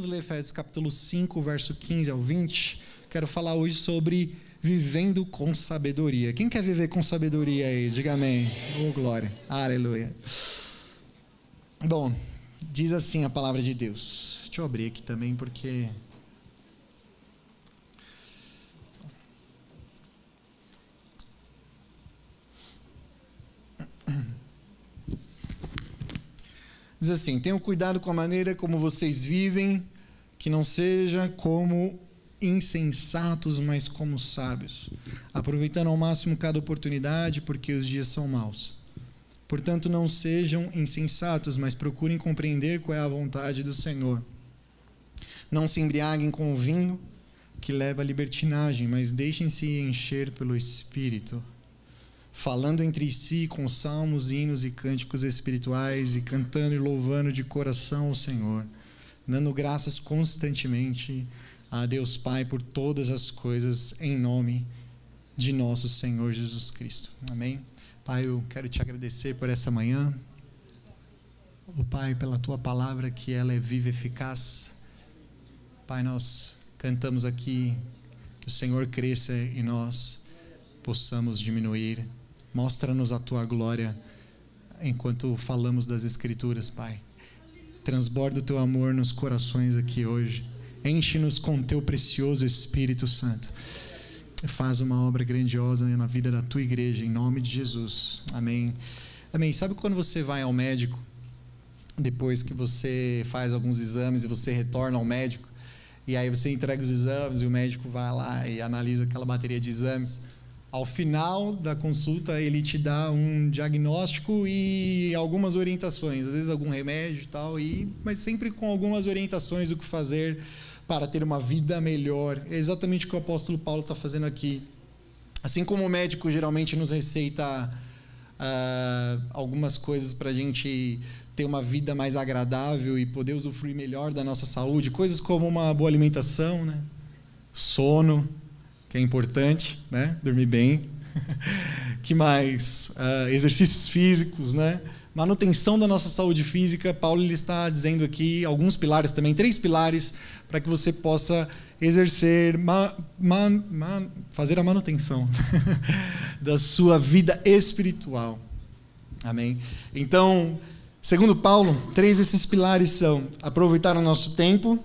Vamos ler Efésios capítulo 5, verso 15 ao 20. Quero falar hoje sobre vivendo com sabedoria. Quem quer viver com sabedoria aí? Diga amém. Oh, glória. Aleluia. Bom, diz assim a palavra de Deus. Deixa eu abrir aqui também porque Diz assim: tenham cuidado com a maneira como vocês vivem, que não seja como insensatos, mas como sábios, aproveitando ao máximo cada oportunidade, porque os dias são maus. Portanto, não sejam insensatos, mas procurem compreender qual é a vontade do Senhor. Não se embriaguem com o vinho, que leva à libertinagem, mas deixem-se encher pelo Espírito falando entre si com salmos, hinos e cânticos espirituais e cantando e louvando de coração ao Senhor, dando graças constantemente a Deus Pai por todas as coisas em nome de nosso Senhor Jesus Cristo. Amém. Pai, eu quero te agradecer por essa manhã. O Pai, pela tua palavra que ela é viva e eficaz. Pai, nós cantamos aqui que o Senhor cresça e nós possamos diminuir Mostra-nos a tua glória enquanto falamos das Escrituras, Pai. Transborda o teu amor nos corações aqui hoje. Enche-nos com teu precioso Espírito Santo. Faz uma obra grandiosa na vida da tua igreja, em nome de Jesus. Amém. Amém. Sabe quando você vai ao médico, depois que você faz alguns exames e você retorna ao médico, e aí você entrega os exames e o médico vai lá e analisa aquela bateria de exames ao final da consulta ele te dá um diagnóstico e algumas orientações, às vezes algum remédio e tal, e, mas sempre com algumas orientações do que fazer para ter uma vida melhor. É exatamente o que o apóstolo Paulo está fazendo aqui. Assim como o médico geralmente nos receita uh, algumas coisas para a gente ter uma vida mais agradável e poder usufruir melhor da nossa saúde, coisas como uma boa alimentação, né? sono, que é importante, né? Dormir bem. que mais? Uh, exercícios físicos, né? Manutenção da nossa saúde física. Paulo ele está dizendo aqui alguns pilares também, três pilares para que você possa exercer, ma, ma, fazer a manutenção da sua vida espiritual. Amém? Então, segundo Paulo, três desses pilares são aproveitar o nosso tempo,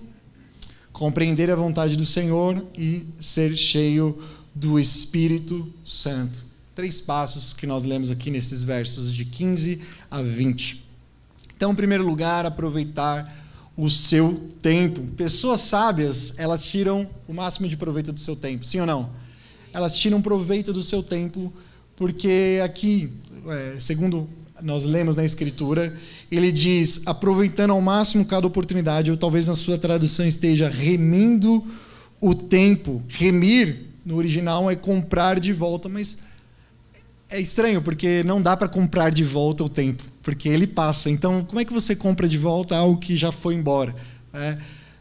compreender a vontade do Senhor e ser cheio do Espírito Santo. Três passos que nós lemos aqui nesses versos de 15 a 20. Então, em primeiro lugar, aproveitar o seu tempo. Pessoas sábias, elas tiram o máximo de proveito do seu tempo, sim ou não? Elas tiram proveito do seu tempo porque aqui, é, segundo nós lemos na Escritura, ele diz, aproveitando ao máximo cada oportunidade, ou talvez na sua tradução esteja remindo o tempo. Remir, no original, é comprar de volta, mas é estranho, porque não dá para comprar de volta o tempo, porque ele passa. Então, como é que você compra de volta algo que já foi embora? É,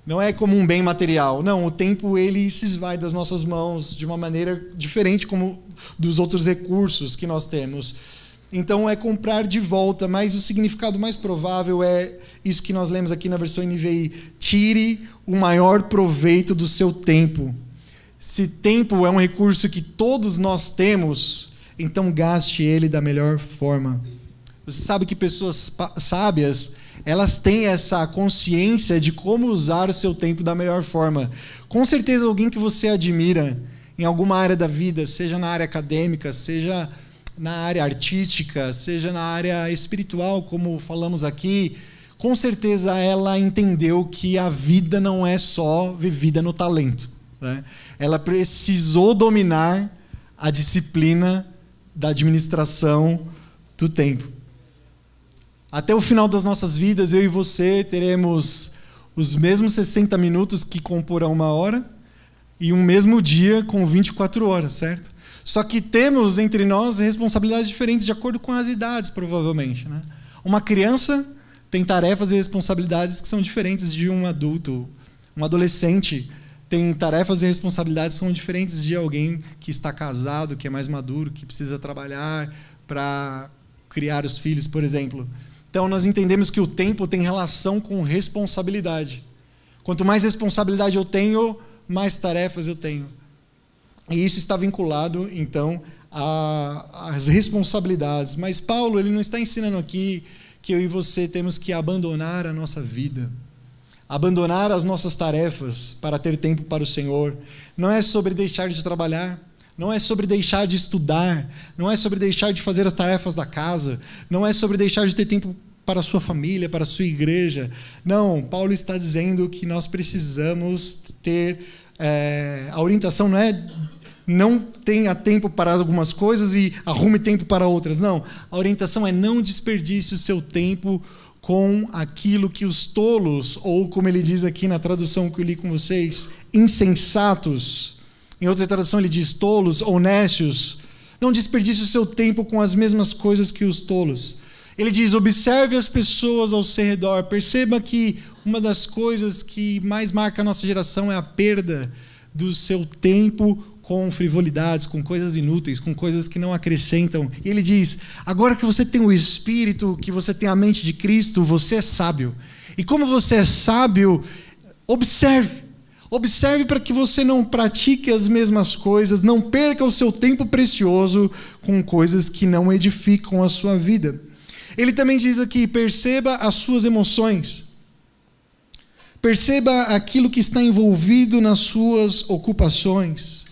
não é como um bem material. Não, o tempo ele se esvai das nossas mãos de uma maneira diferente como dos outros recursos que nós temos. Então é comprar de volta, mas o significado mais provável é isso que nós lemos aqui na versão NVI: tire o maior proveito do seu tempo. Se tempo é um recurso que todos nós temos, então gaste ele da melhor forma. Você sabe que pessoas sábias, elas têm essa consciência de como usar o seu tempo da melhor forma. Com certeza alguém que você admira em alguma área da vida, seja na área acadêmica, seja na área artística, seja na área espiritual, como falamos aqui, com certeza ela entendeu que a vida não é só vivida no talento. Né? Ela precisou dominar a disciplina da administração do tempo. Até o final das nossas vidas, eu e você teremos os mesmos 60 minutos que comporão uma hora e um mesmo dia com 24 horas, certo? Só que temos entre nós responsabilidades diferentes de acordo com as idades, provavelmente. Né? Uma criança tem tarefas e responsabilidades que são diferentes de um adulto. Um adolescente tem tarefas e responsabilidades que são diferentes de alguém que está casado, que é mais maduro, que precisa trabalhar para criar os filhos, por exemplo. Então, nós entendemos que o tempo tem relação com responsabilidade. Quanto mais responsabilidade eu tenho, mais tarefas eu tenho. E isso está vinculado, então, às responsabilidades. Mas Paulo ele não está ensinando aqui que eu e você temos que abandonar a nossa vida, abandonar as nossas tarefas para ter tempo para o Senhor. Não é sobre deixar de trabalhar, não é sobre deixar de estudar, não é sobre deixar de fazer as tarefas da casa, não é sobre deixar de ter tempo para a sua família, para a sua igreja. Não, Paulo está dizendo que nós precisamos ter. É, a orientação não é não tenha tempo para algumas coisas e arrume tempo para outras. Não. A orientação é não desperdice o seu tempo com aquilo que os tolos, ou como ele diz aqui na tradução que eu li com vocês, insensatos. Em outra tradução ele diz tolos ou nécios. Não desperdice o seu tempo com as mesmas coisas que os tolos. Ele diz: observe as pessoas ao seu redor. Perceba que uma das coisas que mais marca a nossa geração é a perda do seu tempo com frivolidades, com coisas inúteis, com coisas que não acrescentam. E ele diz: agora que você tem o Espírito, que você tem a mente de Cristo, você é sábio. E como você é sábio, observe. Observe para que você não pratique as mesmas coisas, não perca o seu tempo precioso com coisas que não edificam a sua vida. Ele também diz aqui: perceba as suas emoções. Perceba aquilo que está envolvido nas suas ocupações.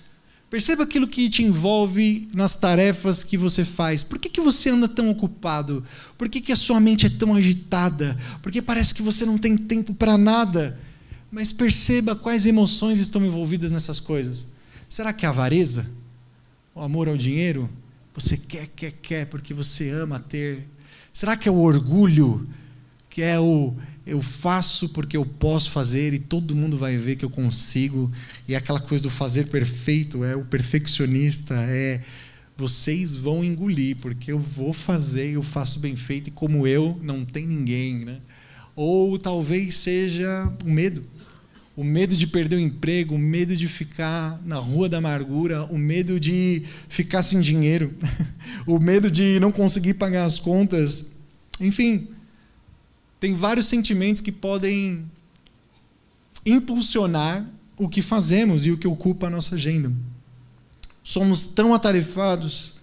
Perceba aquilo que te envolve nas tarefas que você faz. Por que, que você anda tão ocupado? Por que, que a sua mente é tão agitada? Porque parece que você não tem tempo para nada. Mas perceba quais emoções estão envolvidas nessas coisas. Será que é a avareza? O amor ao dinheiro? Você quer, quer, quer porque você ama ter. Será que é o orgulho? Que é o eu faço porque eu posso fazer e todo mundo vai ver que eu consigo. E é aquela coisa do fazer perfeito, é o perfeccionista, é vocês vão engolir, porque eu vou fazer, eu faço bem feito e como eu não tem ninguém, né? Ou talvez seja o medo. O medo de perder o emprego, o medo de ficar na rua da amargura, o medo de ficar sem dinheiro, o medo de não conseguir pagar as contas. Enfim, tem vários sentimentos que podem impulsionar o que fazemos e o que ocupa a nossa agenda. Somos tão atarefados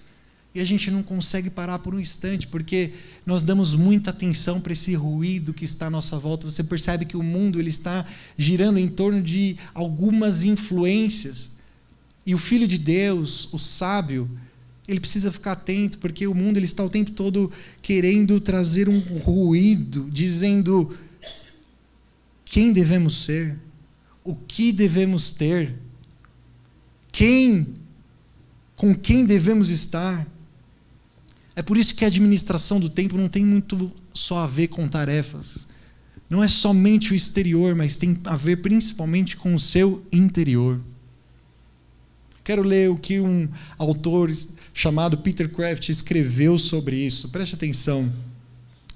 e a gente não consegue parar por um instante, porque nós damos muita atenção para esse ruído que está à nossa volta. Você percebe que o mundo ele está girando em torno de algumas influências. E o filho de Deus, o sábio, ele precisa ficar atento, porque o mundo ele está o tempo todo querendo trazer um ruído, dizendo quem devemos ser, o que devemos ter, quem, com quem devemos estar. É por isso que a administração do tempo não tem muito só a ver com tarefas. Não é somente o exterior, mas tem a ver principalmente com o seu interior. Quero ler o que um autor chamado Peter Kraft escreveu sobre isso. Preste atenção.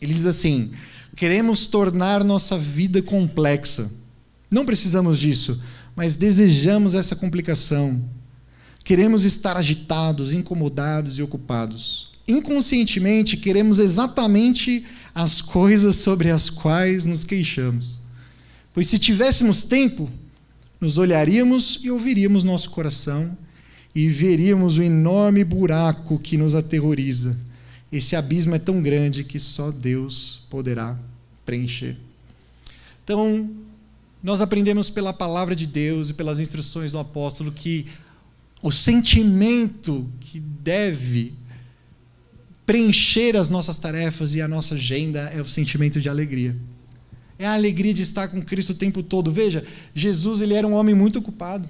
Ele diz assim: queremos tornar nossa vida complexa. Não precisamos disso, mas desejamos essa complicação. Queremos estar agitados, incomodados e ocupados. Inconscientemente, queremos exatamente as coisas sobre as quais nos queixamos. Pois se tivéssemos tempo, nos olharíamos e ouviríamos nosso coração e veríamos o enorme buraco que nos aterroriza. Esse abismo é tão grande que só Deus poderá preencher. Então, nós aprendemos pela palavra de Deus e pelas instruções do apóstolo que o sentimento que deve preencher as nossas tarefas e a nossa agenda é o sentimento de alegria. É a alegria de estar com Cristo o tempo todo. Veja, Jesus ele era um homem muito ocupado.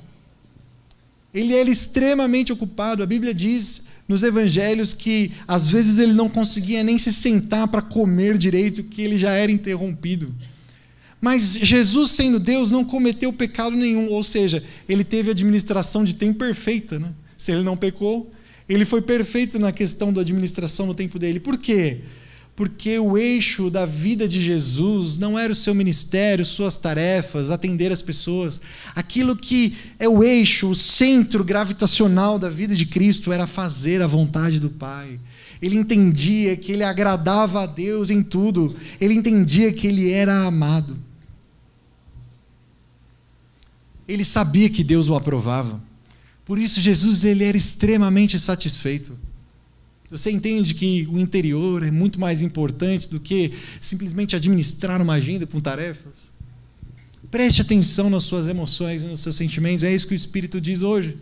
Ele era extremamente ocupado. A Bíblia diz nos evangelhos que às vezes ele não conseguia nem se sentar para comer direito, que ele já era interrompido. Mas Jesus, sendo Deus, não cometeu pecado nenhum, ou seja, ele teve administração de tempo perfeita. Né? Se ele não pecou, ele foi perfeito na questão da administração no tempo dele. Por quê? Porque o eixo da vida de Jesus não era o seu ministério, suas tarefas, atender as pessoas. Aquilo que é o eixo, o centro gravitacional da vida de Cristo era fazer a vontade do Pai. Ele entendia que ele agradava a Deus em tudo, ele entendia que ele era amado. Ele sabia que Deus o aprovava. Por isso Jesus ele era extremamente satisfeito. Você entende que o interior é muito mais importante do que simplesmente administrar uma agenda com tarefas? Preste atenção nas suas emoções e nos seus sentimentos, é isso que o Espírito diz hoje.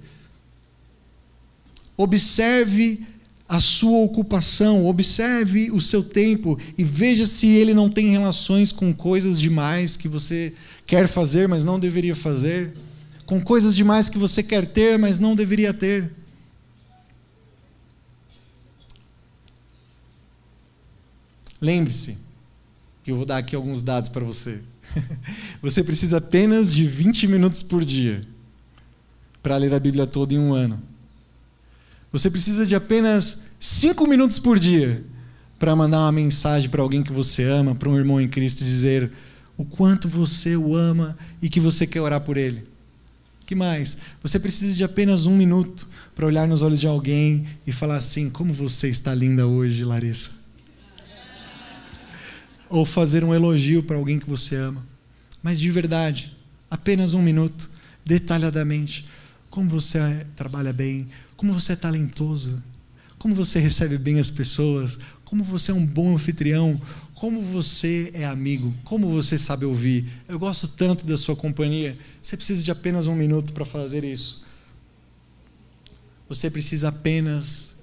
Observe a sua ocupação, observe o seu tempo e veja se ele não tem relações com coisas demais que você quer fazer, mas não deveria fazer, com coisas demais que você quer ter, mas não deveria ter. Lembre-se, eu vou dar aqui alguns dados para você. Você precisa apenas de 20 minutos por dia para ler a Bíblia toda em um ano. Você precisa de apenas 5 minutos por dia para mandar uma mensagem para alguém que você ama, para um irmão em Cristo, dizer o quanto você o ama e que você quer orar por ele. que mais? Você precisa de apenas um minuto para olhar nos olhos de alguém e falar assim: Como você está linda hoje, Larissa ou fazer um elogio para alguém que você ama. Mas de verdade, apenas um minuto, detalhadamente. Como você trabalha bem, como você é talentoso, como você recebe bem as pessoas, como você é um bom anfitrião, como você é amigo, como você sabe ouvir. Eu gosto tanto da sua companhia. Você precisa de apenas um minuto para fazer isso. Você precisa apenas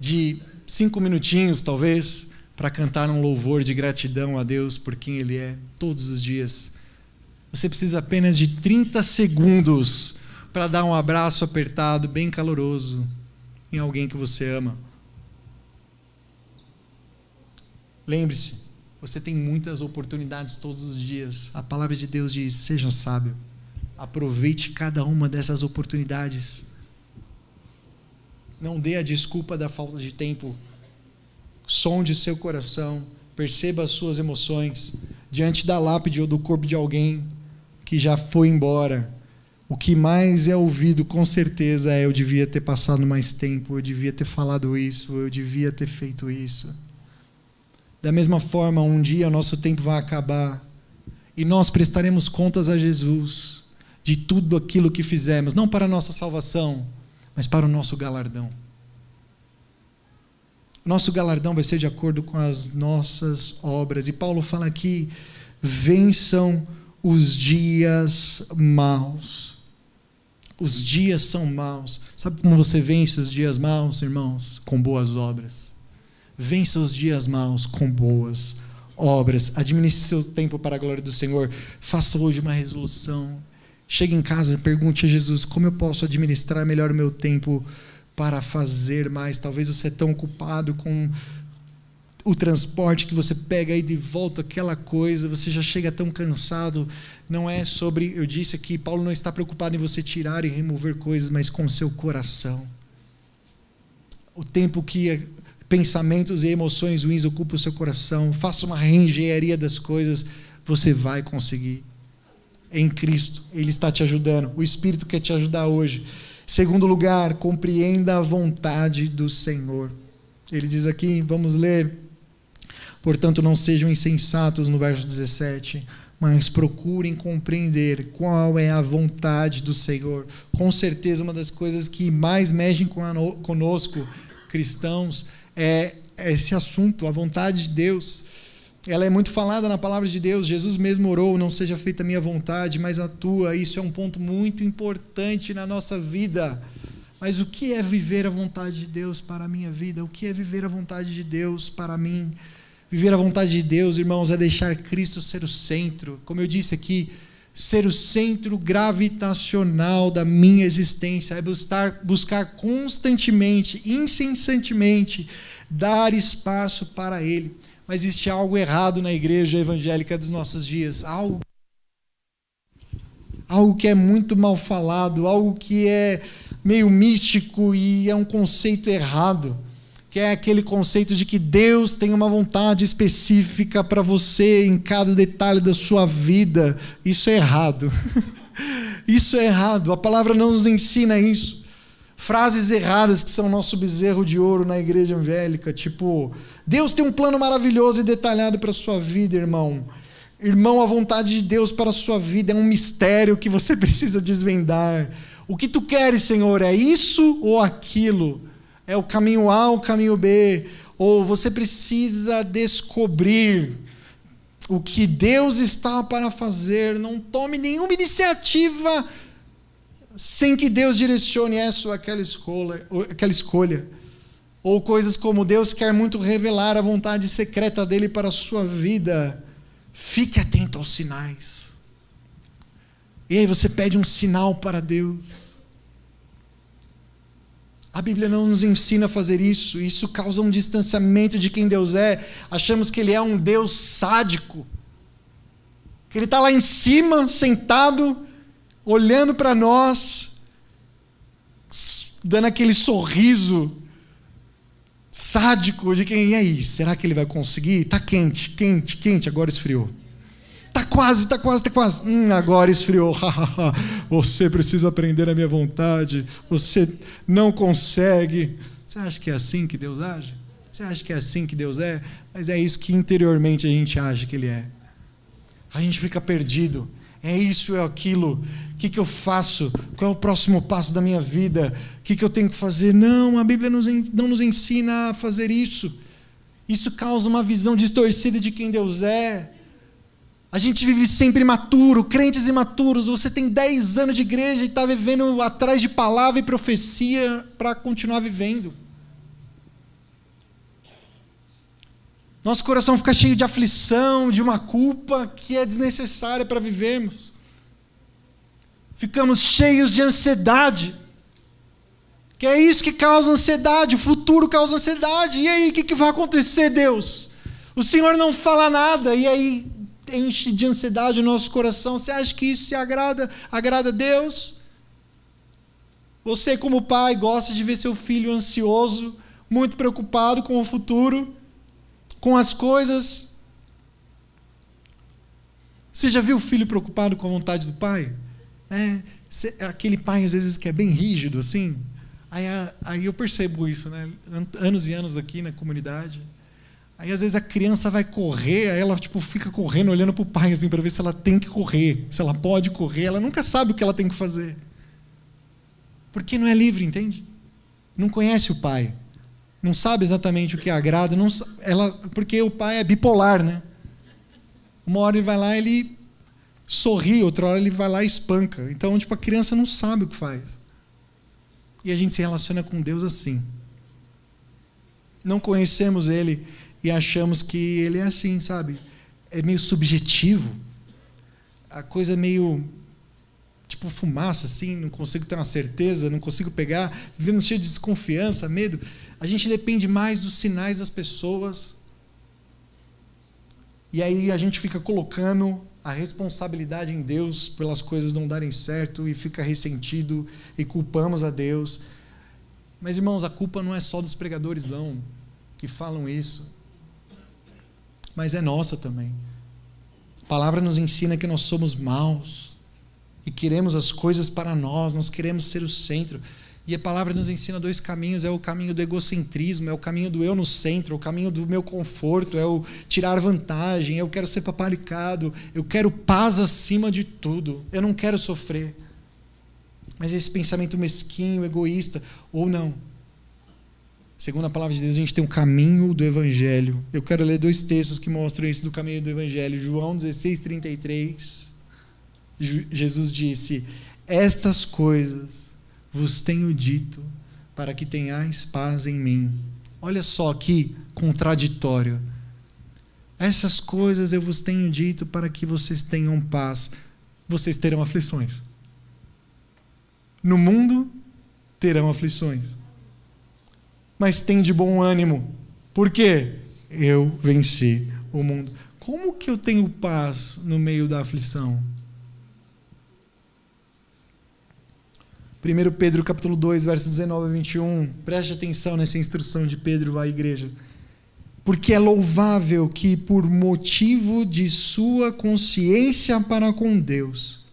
de cinco minutinhos, talvez, para cantar um louvor de gratidão a Deus por quem Ele é todos os dias. Você precisa apenas de 30 segundos para dar um abraço apertado, bem caloroso, em alguém que você ama. Lembre-se, você tem muitas oportunidades todos os dias. A palavra de Deus diz: seja sábio. Aproveite cada uma dessas oportunidades. Não dê a desculpa da falta de tempo sonde seu coração, perceba as suas emoções diante da lápide ou do corpo de alguém que já foi embora. O que mais é ouvido com certeza é eu devia ter passado mais tempo, eu devia ter falado isso, eu devia ter feito isso. Da mesma forma, um dia nosso tempo vai acabar e nós prestaremos contas a Jesus de tudo aquilo que fizemos, não para a nossa salvação, mas para o nosso galardão. Nosso galardão vai ser de acordo com as nossas obras. E Paulo fala aqui: vençam os dias maus. Os dias são maus. Sabe como você vence os dias maus, irmãos? Com boas obras. Vença os dias maus com boas obras. Administre seu tempo para a glória do Senhor. Faça hoje uma resolução. Chegue em casa e pergunte a Jesus: como eu posso administrar melhor o meu tempo? Para fazer mais. Talvez você é tão ocupado com o transporte que você pega aí de volta aquela coisa, você já chega tão cansado. Não é sobre, eu disse aqui, Paulo não está preocupado em você tirar e remover coisas, mas com seu coração. O tempo que pensamentos e emoções ruins ocupam o seu coração, faça uma reengenharia das coisas, você vai conseguir. Em Cristo, Ele está te ajudando. O Espírito quer te ajudar hoje. Segundo lugar, compreenda a vontade do Senhor. Ele diz aqui, vamos ler. Portanto, não sejam insensatos no verso 17, mas procurem compreender qual é a vontade do Senhor. Com certeza, uma das coisas que mais mexem conosco, cristãos, é esse assunto, a vontade de Deus ela é muito falada na palavra de Deus. Jesus mesmo orou: não seja feita a minha vontade, mas a tua. Isso é um ponto muito importante na nossa vida. Mas o que é viver a vontade de Deus para a minha vida? O que é viver a vontade de Deus para mim? Viver a vontade de Deus, irmãos, é deixar Cristo ser o centro. Como eu disse aqui, ser o centro gravitacional da minha existência, é buscar, buscar constantemente, incessantemente, dar espaço para Ele. Mas existe algo errado na igreja evangélica dos nossos dias, algo algo que é muito mal falado, algo que é meio místico e é um conceito errado, que é aquele conceito de que Deus tem uma vontade específica para você em cada detalhe da sua vida. Isso é errado. Isso é errado. A palavra não nos ensina isso. Frases erradas que são nosso bezerro de ouro na igreja evangélica, tipo, Deus tem um plano maravilhoso e detalhado para sua vida, irmão. Irmão, a vontade de Deus para a sua vida é um mistério que você precisa desvendar. O que tu queres, Senhor, é isso ou aquilo? É o caminho A ou o caminho B? Ou você precisa descobrir o que Deus está para fazer? Não tome nenhuma iniciativa sem que Deus direcione essa ou aquela escolha. Ou aquela escolha. Ou coisas como Deus quer muito revelar a vontade secreta dele para a sua vida. Fique atento aos sinais. E aí você pede um sinal para Deus. A Bíblia não nos ensina a fazer isso. Isso causa um distanciamento de quem Deus é. Achamos que Ele é um Deus sádico. Que Ele está lá em cima, sentado, olhando para nós, dando aquele sorriso sádico de quem. E aí? Será que ele vai conseguir? Está quente, quente, quente, agora esfriou. Tá quase, tá quase, tá quase. Hum, agora esfriou. Você precisa aprender a minha vontade. Você não consegue. Você acha que é assim que Deus age? Você acha que é assim que Deus é? Mas é isso que interiormente a gente acha que Ele é. A gente fica perdido. É isso, é aquilo. O que, que eu faço? Qual é o próximo passo da minha vida? O que, que eu tenho que fazer? Não, a Bíblia não nos ensina a fazer isso. Isso causa uma visão distorcida de quem Deus é. A gente vive sempre imaturo, crentes imaturos. Você tem 10 anos de igreja e está vivendo atrás de palavra e profecia para continuar vivendo. Nosso coração fica cheio de aflição, de uma culpa que é desnecessária para vivermos. Ficamos cheios de ansiedade. Que é isso que causa ansiedade, o futuro causa ansiedade. E aí, o que, que vai acontecer, Deus? O Senhor não fala nada, e aí enche de ansiedade o nosso coração. Você acha que isso se agrada, agrada a Deus? Você, como pai, gosta de ver seu filho ansioso, muito preocupado com o futuro, com as coisas. Você já viu o filho preocupado com a vontade do pai? É, aquele pai, às vezes, que é bem rígido, assim. Aí, aí eu percebo isso, né? Anos e anos aqui na comunidade. Aí às vezes a criança vai correr, aí ela tipo fica correndo olhando para o pai assim para ver se ela tem que correr, se ela pode correr, ela nunca sabe o que ela tem que fazer. Porque não é livre, entende? Não conhece o pai. Não sabe exatamente o que agrada, não, ela, porque o pai é bipolar, né? Uma hora ele vai lá, ele sorri, outra hora ele vai lá e espanca. Então, tipo, a criança não sabe o que faz. E a gente se relaciona com Deus assim. Não conhecemos ele e achamos que ele é assim, sabe? É meio subjetivo. A coisa é meio tipo fumaça assim, não consigo ter uma certeza, não consigo pegar, vivemos cheio de desconfiança, medo. A gente depende mais dos sinais das pessoas. E aí a gente fica colocando a responsabilidade em Deus pelas coisas não darem certo e fica ressentido e culpamos a Deus. Mas irmãos, a culpa não é só dos pregadores não que falam isso mas é nossa também. A palavra nos ensina que nós somos maus e queremos as coisas para nós, nós queremos ser o centro. E a palavra nos ensina dois caminhos: é o caminho do egocentrismo, é o caminho do eu no centro, é o caminho do meu conforto, é o tirar vantagem, eu quero ser paparicado, eu quero paz acima de tudo, eu não quero sofrer. Mas esse pensamento mesquinho, egoísta, ou não, Segundo a palavra de Deus, a gente tem um caminho do Evangelho. Eu quero ler dois textos que mostram isso do caminho do Evangelho. João 16, 33. Jesus disse: Estas coisas vos tenho dito para que tenhais paz em mim. Olha só que contraditório. Essas coisas eu vos tenho dito para que vocês tenham paz. vocês terão aflições. No mundo terão aflições. Mas tem de bom ânimo. Por quê? Eu venci o mundo. Como que eu tenho paz no meio da aflição? 1 Pedro capítulo 2, verso 19 a 21. Preste atenção nessa instrução de Pedro à igreja. Porque é louvável que, por motivo de sua consciência para com Deus,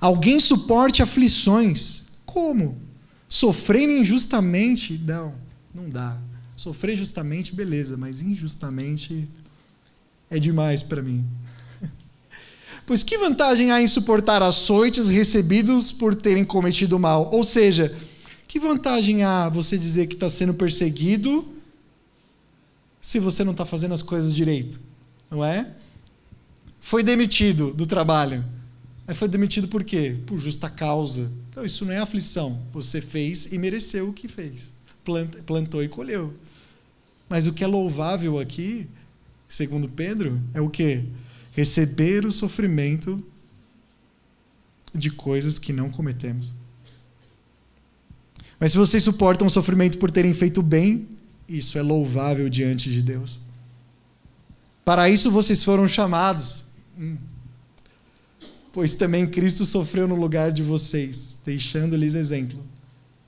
alguém suporte aflições. Como? Sofrendo injustamente? Não, não dá. Sofrer justamente, beleza, mas injustamente é demais para mim. Pois que vantagem há em suportar açoites recebidos por terem cometido mal? Ou seja, que vantagem há você dizer que está sendo perseguido se você não está fazendo as coisas direito? Não é? Foi demitido do trabalho. Aí foi demitido por quê? Por justa causa. Então, isso não é aflição. Você fez e mereceu o que fez. Plantou e colheu. Mas o que é louvável aqui, segundo Pedro, é o quê? Receber o sofrimento de coisas que não cometemos. Mas se vocês suportam o sofrimento por terem feito bem, isso é louvável diante de Deus. Para isso vocês foram chamados. Hum. Pois também Cristo sofreu no lugar de vocês, deixando-lhes exemplo,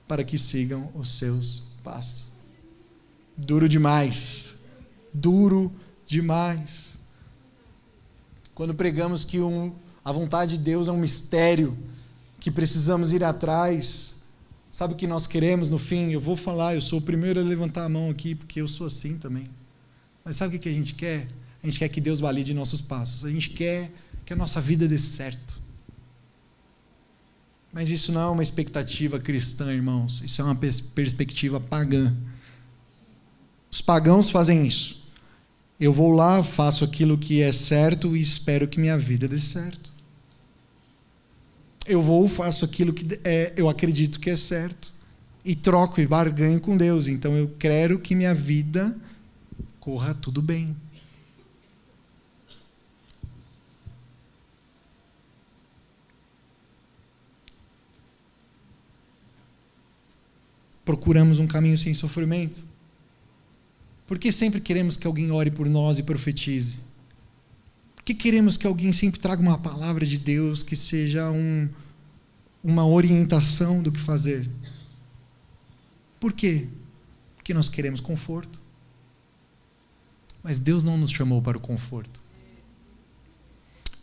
para que sigam os seus passos. Duro demais. Duro demais. Quando pregamos que um, a vontade de Deus é um mistério, que precisamos ir atrás. Sabe o que nós queremos no fim? Eu vou falar, eu sou o primeiro a levantar a mão aqui, porque eu sou assim também. Mas sabe o que a gente quer? A gente quer que Deus valide nossos passos. A gente quer que a nossa vida dê certo. Mas isso não é uma expectativa cristã, irmãos. Isso é uma perspectiva pagã. Os pagãos fazem isso. Eu vou lá, faço aquilo que é certo e espero que minha vida dê certo. Eu vou, faço aquilo que é, eu acredito que é certo e troco e barganho com Deus. Então eu quero que minha vida corra tudo bem. Procuramos um caminho sem sofrimento. Por que sempre queremos que alguém ore por nós e profetize? Por que queremos que alguém sempre traga uma palavra de Deus que seja um, uma orientação do que fazer? Por quê? Porque nós queremos conforto. Mas Deus não nos chamou para o conforto.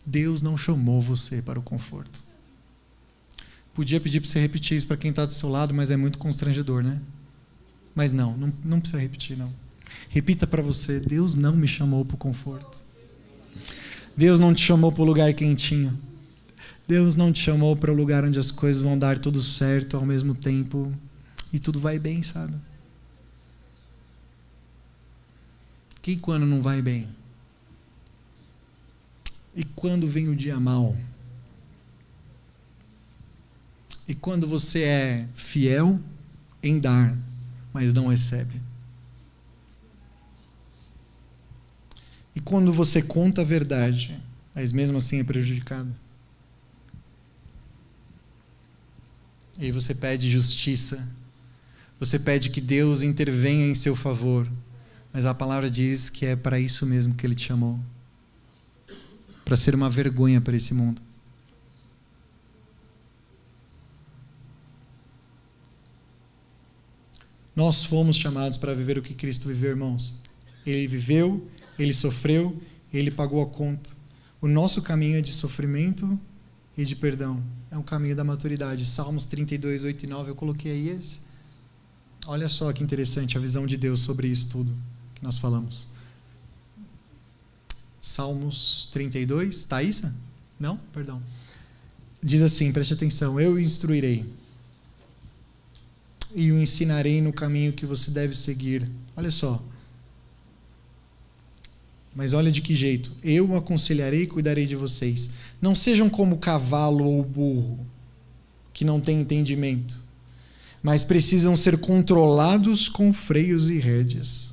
Deus não chamou você para o conforto. Podia pedir para você repetir isso para quem está do seu lado, mas é muito constrangedor, né? Mas não, não, não precisa repetir, não. Repita para você: Deus não me chamou para o conforto. Deus não te chamou para o lugar quentinho. Deus não te chamou para o lugar onde as coisas vão dar tudo certo ao mesmo tempo e tudo vai bem, sabe? Quem quando não vai bem? E quando vem o dia mal? E quando você é fiel em dar, mas não recebe? E quando você conta a verdade, mas mesmo assim é prejudicado? E aí você pede justiça. Você pede que Deus intervenha em seu favor. Mas a palavra diz que é para isso mesmo que ele te chamou para ser uma vergonha para esse mundo. Nós fomos chamados para viver o que Cristo viveu, irmãos. Ele viveu ele sofreu, ele pagou a conta. O nosso caminho é de sofrimento e de perdão. É um caminho da maturidade. Salmos 32, 8 e 9, eu coloquei aí esse. Olha só que interessante a visão de Deus sobre isso tudo que nós falamos. Salmos 32, Thaisa? Não? Perdão. Diz assim, preste atenção: Eu o instruirei e o ensinarei no caminho que você deve seguir. Olha só, mas olha de que jeito. Eu o aconselharei e cuidarei de vocês. Não sejam como cavalo ou burro, que não têm entendimento, mas precisam ser controlados com freios e rédeas.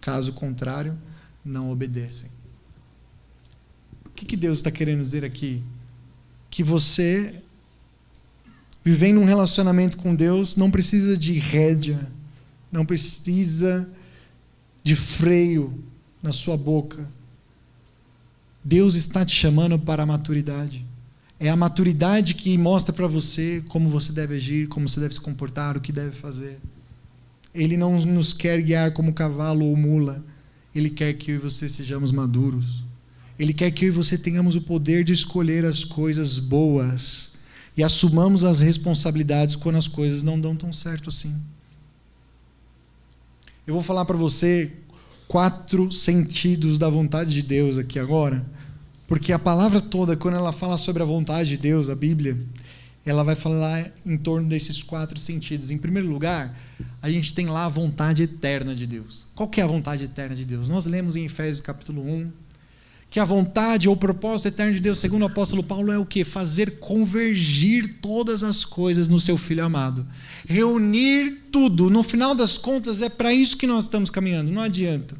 Caso contrário, não obedecem. que, que Deus está querendo dizer aqui? Que você, vivendo um relacionamento com Deus, não precisa de rédea, não precisa de freio na sua boca. Deus está te chamando para a maturidade. É a maturidade que mostra para você como você deve agir, como você deve se comportar, o que deve fazer. Ele não nos quer guiar como cavalo ou mula. Ele quer que eu e você sejamos maduros. Ele quer que eu e você tenhamos o poder de escolher as coisas boas e assumamos as responsabilidades quando as coisas não dão tão certo assim. Eu vou falar para você quatro sentidos da vontade de Deus aqui agora, porque a palavra toda, quando ela fala sobre a vontade de Deus, a Bíblia, ela vai falar em torno desses quatro sentidos. Em primeiro lugar, a gente tem lá a vontade eterna de Deus. Qual que é a vontade eterna de Deus? Nós lemos em Efésios capítulo 1, que a vontade ou propósito eterno de Deus, segundo o apóstolo Paulo, é o que? Fazer convergir todas as coisas no seu Filho amado. Reunir tudo. No final das contas, é para isso que nós estamos caminhando. Não adianta.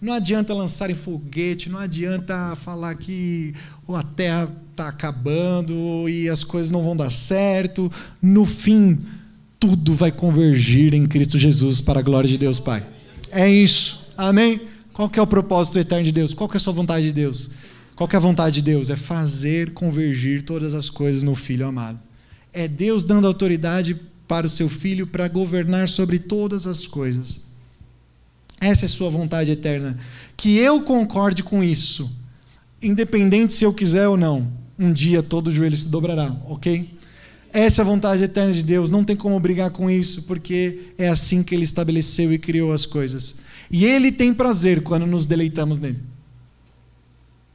Não adianta lançar em foguete, não adianta falar que a terra está acabando e as coisas não vão dar certo. No fim, tudo vai convergir em Cristo Jesus para a glória de Deus Pai. É isso. Amém? Qual que é o propósito eterno de Deus? Qual que é a sua vontade de Deus? Qual que é a vontade de Deus? É fazer convergir todas as coisas no Filho amado. É Deus dando autoridade para o seu Filho para governar sobre todas as coisas. Essa é a sua vontade eterna. Que eu concorde com isso, independente se eu quiser ou não. Um dia todo o joelho se dobrará, ok? Essa é a vontade eterna de Deus. Não tem como brigar com isso, porque é assim que Ele estabeleceu e criou as coisas. E Ele tem prazer quando nos deleitamos nele.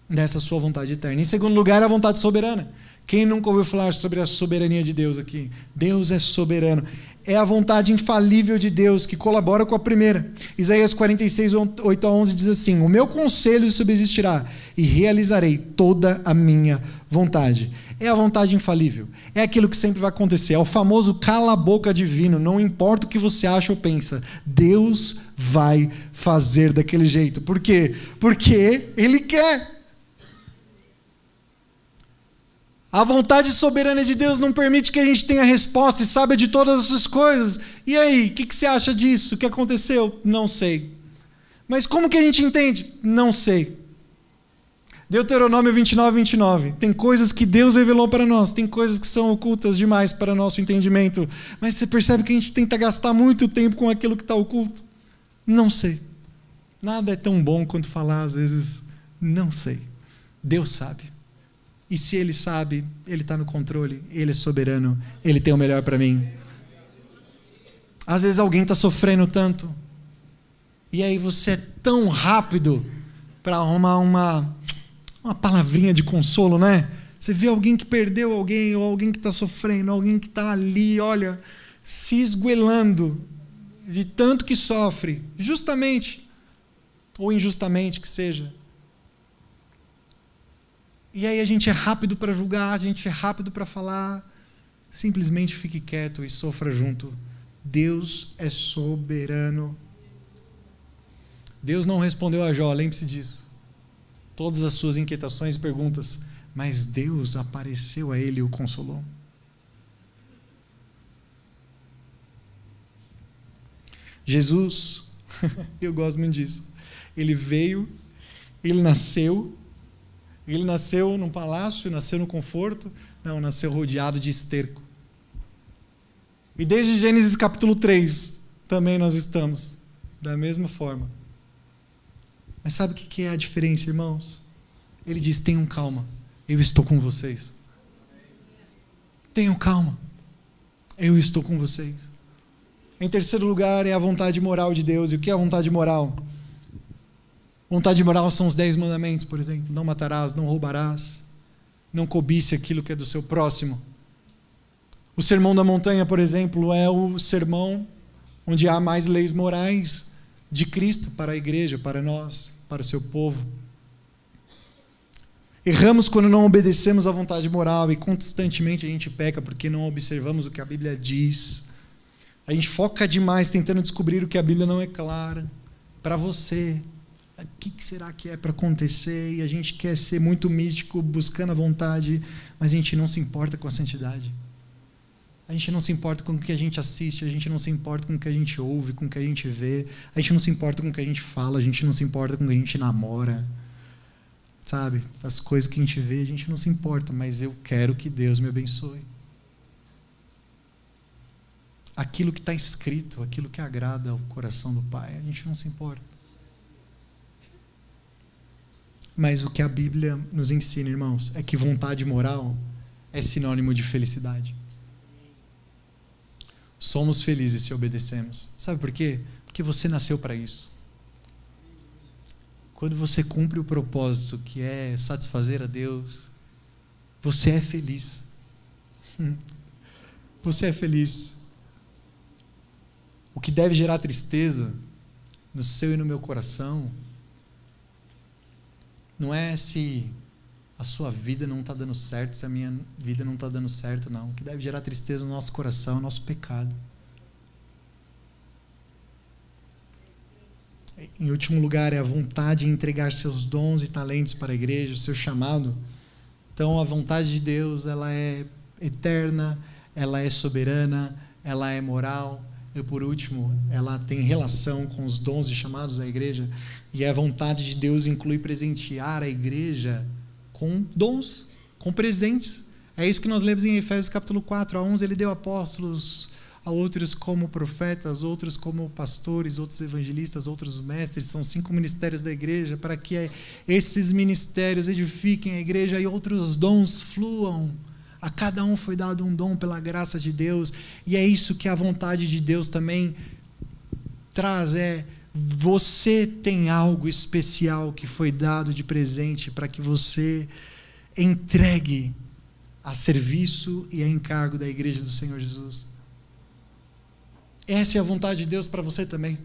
Nessa sua vontade eterna. Em segundo lugar, a vontade soberana. Quem nunca ouviu falar sobre a soberania de Deus aqui? Deus é soberano. É a vontade infalível de Deus que colabora com a primeira. Isaías 46, 8 a 11 diz assim: O meu conselho subsistirá e realizarei toda a minha vontade. É a vontade infalível. É aquilo que sempre vai acontecer. É o famoso cala-boca divino. Não importa o que você acha ou pensa, Deus vai fazer daquele jeito. Por quê? Porque Ele quer. A vontade soberana de Deus não permite que a gente tenha resposta e saiba de todas essas coisas. E aí, o que, que, você acha disso? O que aconteceu? Não sei. Mas como que a gente entende? Não sei. Deuteronômio 29, 29. Tem coisas que Deus revelou para nós, tem coisas que são ocultas demais para nosso entendimento. Mas você percebe que a gente tenta gastar muito tempo com aquilo que está oculto? Não sei. Nada é tão bom quanto falar, às vezes, não sei. Deus sabe. E se ele sabe, ele está no controle, ele é soberano, ele tem o melhor para mim. Às vezes alguém está sofrendo tanto, e aí você é tão rápido para arrumar uma, uma palavrinha de consolo, né? Você vê alguém que perdeu alguém, ou alguém que está sofrendo, alguém que está ali, olha, se esguelando de tanto que sofre, justamente ou injustamente que seja. E aí a gente é rápido para julgar, a gente é rápido para falar. Simplesmente fique quieto e sofra junto. Deus é soberano. Deus não respondeu a Jó, lembre-se disso. Todas as suas inquietações e perguntas, mas Deus apareceu a ele e o consolou. Jesus, eu gosto muito disso. Ele veio, ele nasceu, ele nasceu num palácio, nasceu no conforto? Não, nasceu rodeado de esterco. E desde Gênesis capítulo 3 também nós estamos da mesma forma. Mas sabe o que é a diferença, irmãos? Ele diz: tenham calma, eu estou com vocês. Tenham calma, eu estou com vocês. Em terceiro lugar é a vontade moral de Deus. E o que é a vontade moral? Vontade moral são os dez mandamentos, por exemplo. Não matarás, não roubarás, não cobice aquilo que é do seu próximo. O sermão da montanha, por exemplo, é o sermão onde há mais leis morais de Cristo para a igreja, para nós, para o seu povo. Erramos quando não obedecemos à vontade moral e constantemente a gente peca porque não observamos o que a Bíblia diz. A gente foca demais tentando descobrir o que a Bíblia não é clara para você, O que será que é para acontecer? E a gente quer ser muito místico, buscando a vontade, mas a gente não se importa com a santidade. A gente não se importa com o que a gente assiste, a gente não se importa com o que a gente ouve, com o que a gente vê, a gente não se importa com o que a gente fala, a gente não se importa com o que a gente namora. Sabe? As coisas que a gente vê, a gente não se importa, mas eu quero que Deus me abençoe. Aquilo que está escrito, aquilo que agrada ao coração do Pai, a gente não se importa. Mas o que a Bíblia nos ensina, irmãos, é que vontade moral é sinônimo de felicidade. Somos felizes se obedecemos. Sabe por quê? Porque você nasceu para isso. Quando você cumpre o propósito que é satisfazer a Deus, você é feliz. Você é feliz. O que deve gerar tristeza no seu e no meu coração não é se a sua vida não está dando certo, se a minha vida não está dando certo, não. O que deve gerar tristeza no nosso coração é o nosso pecado. Em último lugar, é a vontade de entregar seus dons e talentos para a igreja, o seu chamado. Então, a vontade de Deus, ela é eterna, ela é soberana, ela é moral, e por último, ela tem relação com os dons e chamados da igreja, e a vontade de Deus inclui presentear a igreja com dons, com presentes. É isso que nós lemos em Efésios capítulo 4. A uns ele deu apóstolos, a outros como profetas, outros como pastores, outros evangelistas, outros mestres. São cinco ministérios da igreja para que esses ministérios edifiquem a igreja e outros dons fluam a cada um foi dado um dom pela graça de Deus, e é isso que a vontade de Deus também traz é você tem algo especial que foi dado de presente para que você entregue a serviço e a encargo da igreja do Senhor Jesus. Essa é a vontade de Deus para você também.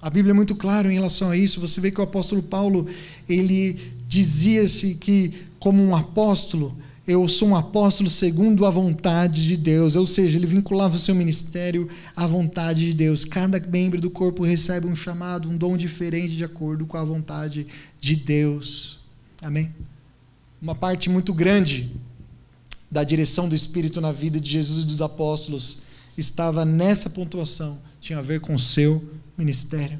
A Bíblia é muito clara em relação a isso. Você vê que o apóstolo Paulo, ele dizia-se que como um apóstolo, eu sou um apóstolo segundo a vontade de Deus, ou seja, ele vinculava o seu ministério à vontade de Deus. Cada membro do corpo recebe um chamado, um dom diferente de acordo com a vontade de Deus. Amém? Uma parte muito grande da direção do Espírito na vida de Jesus e dos apóstolos estava nessa pontuação, tinha a ver com o seu ministério.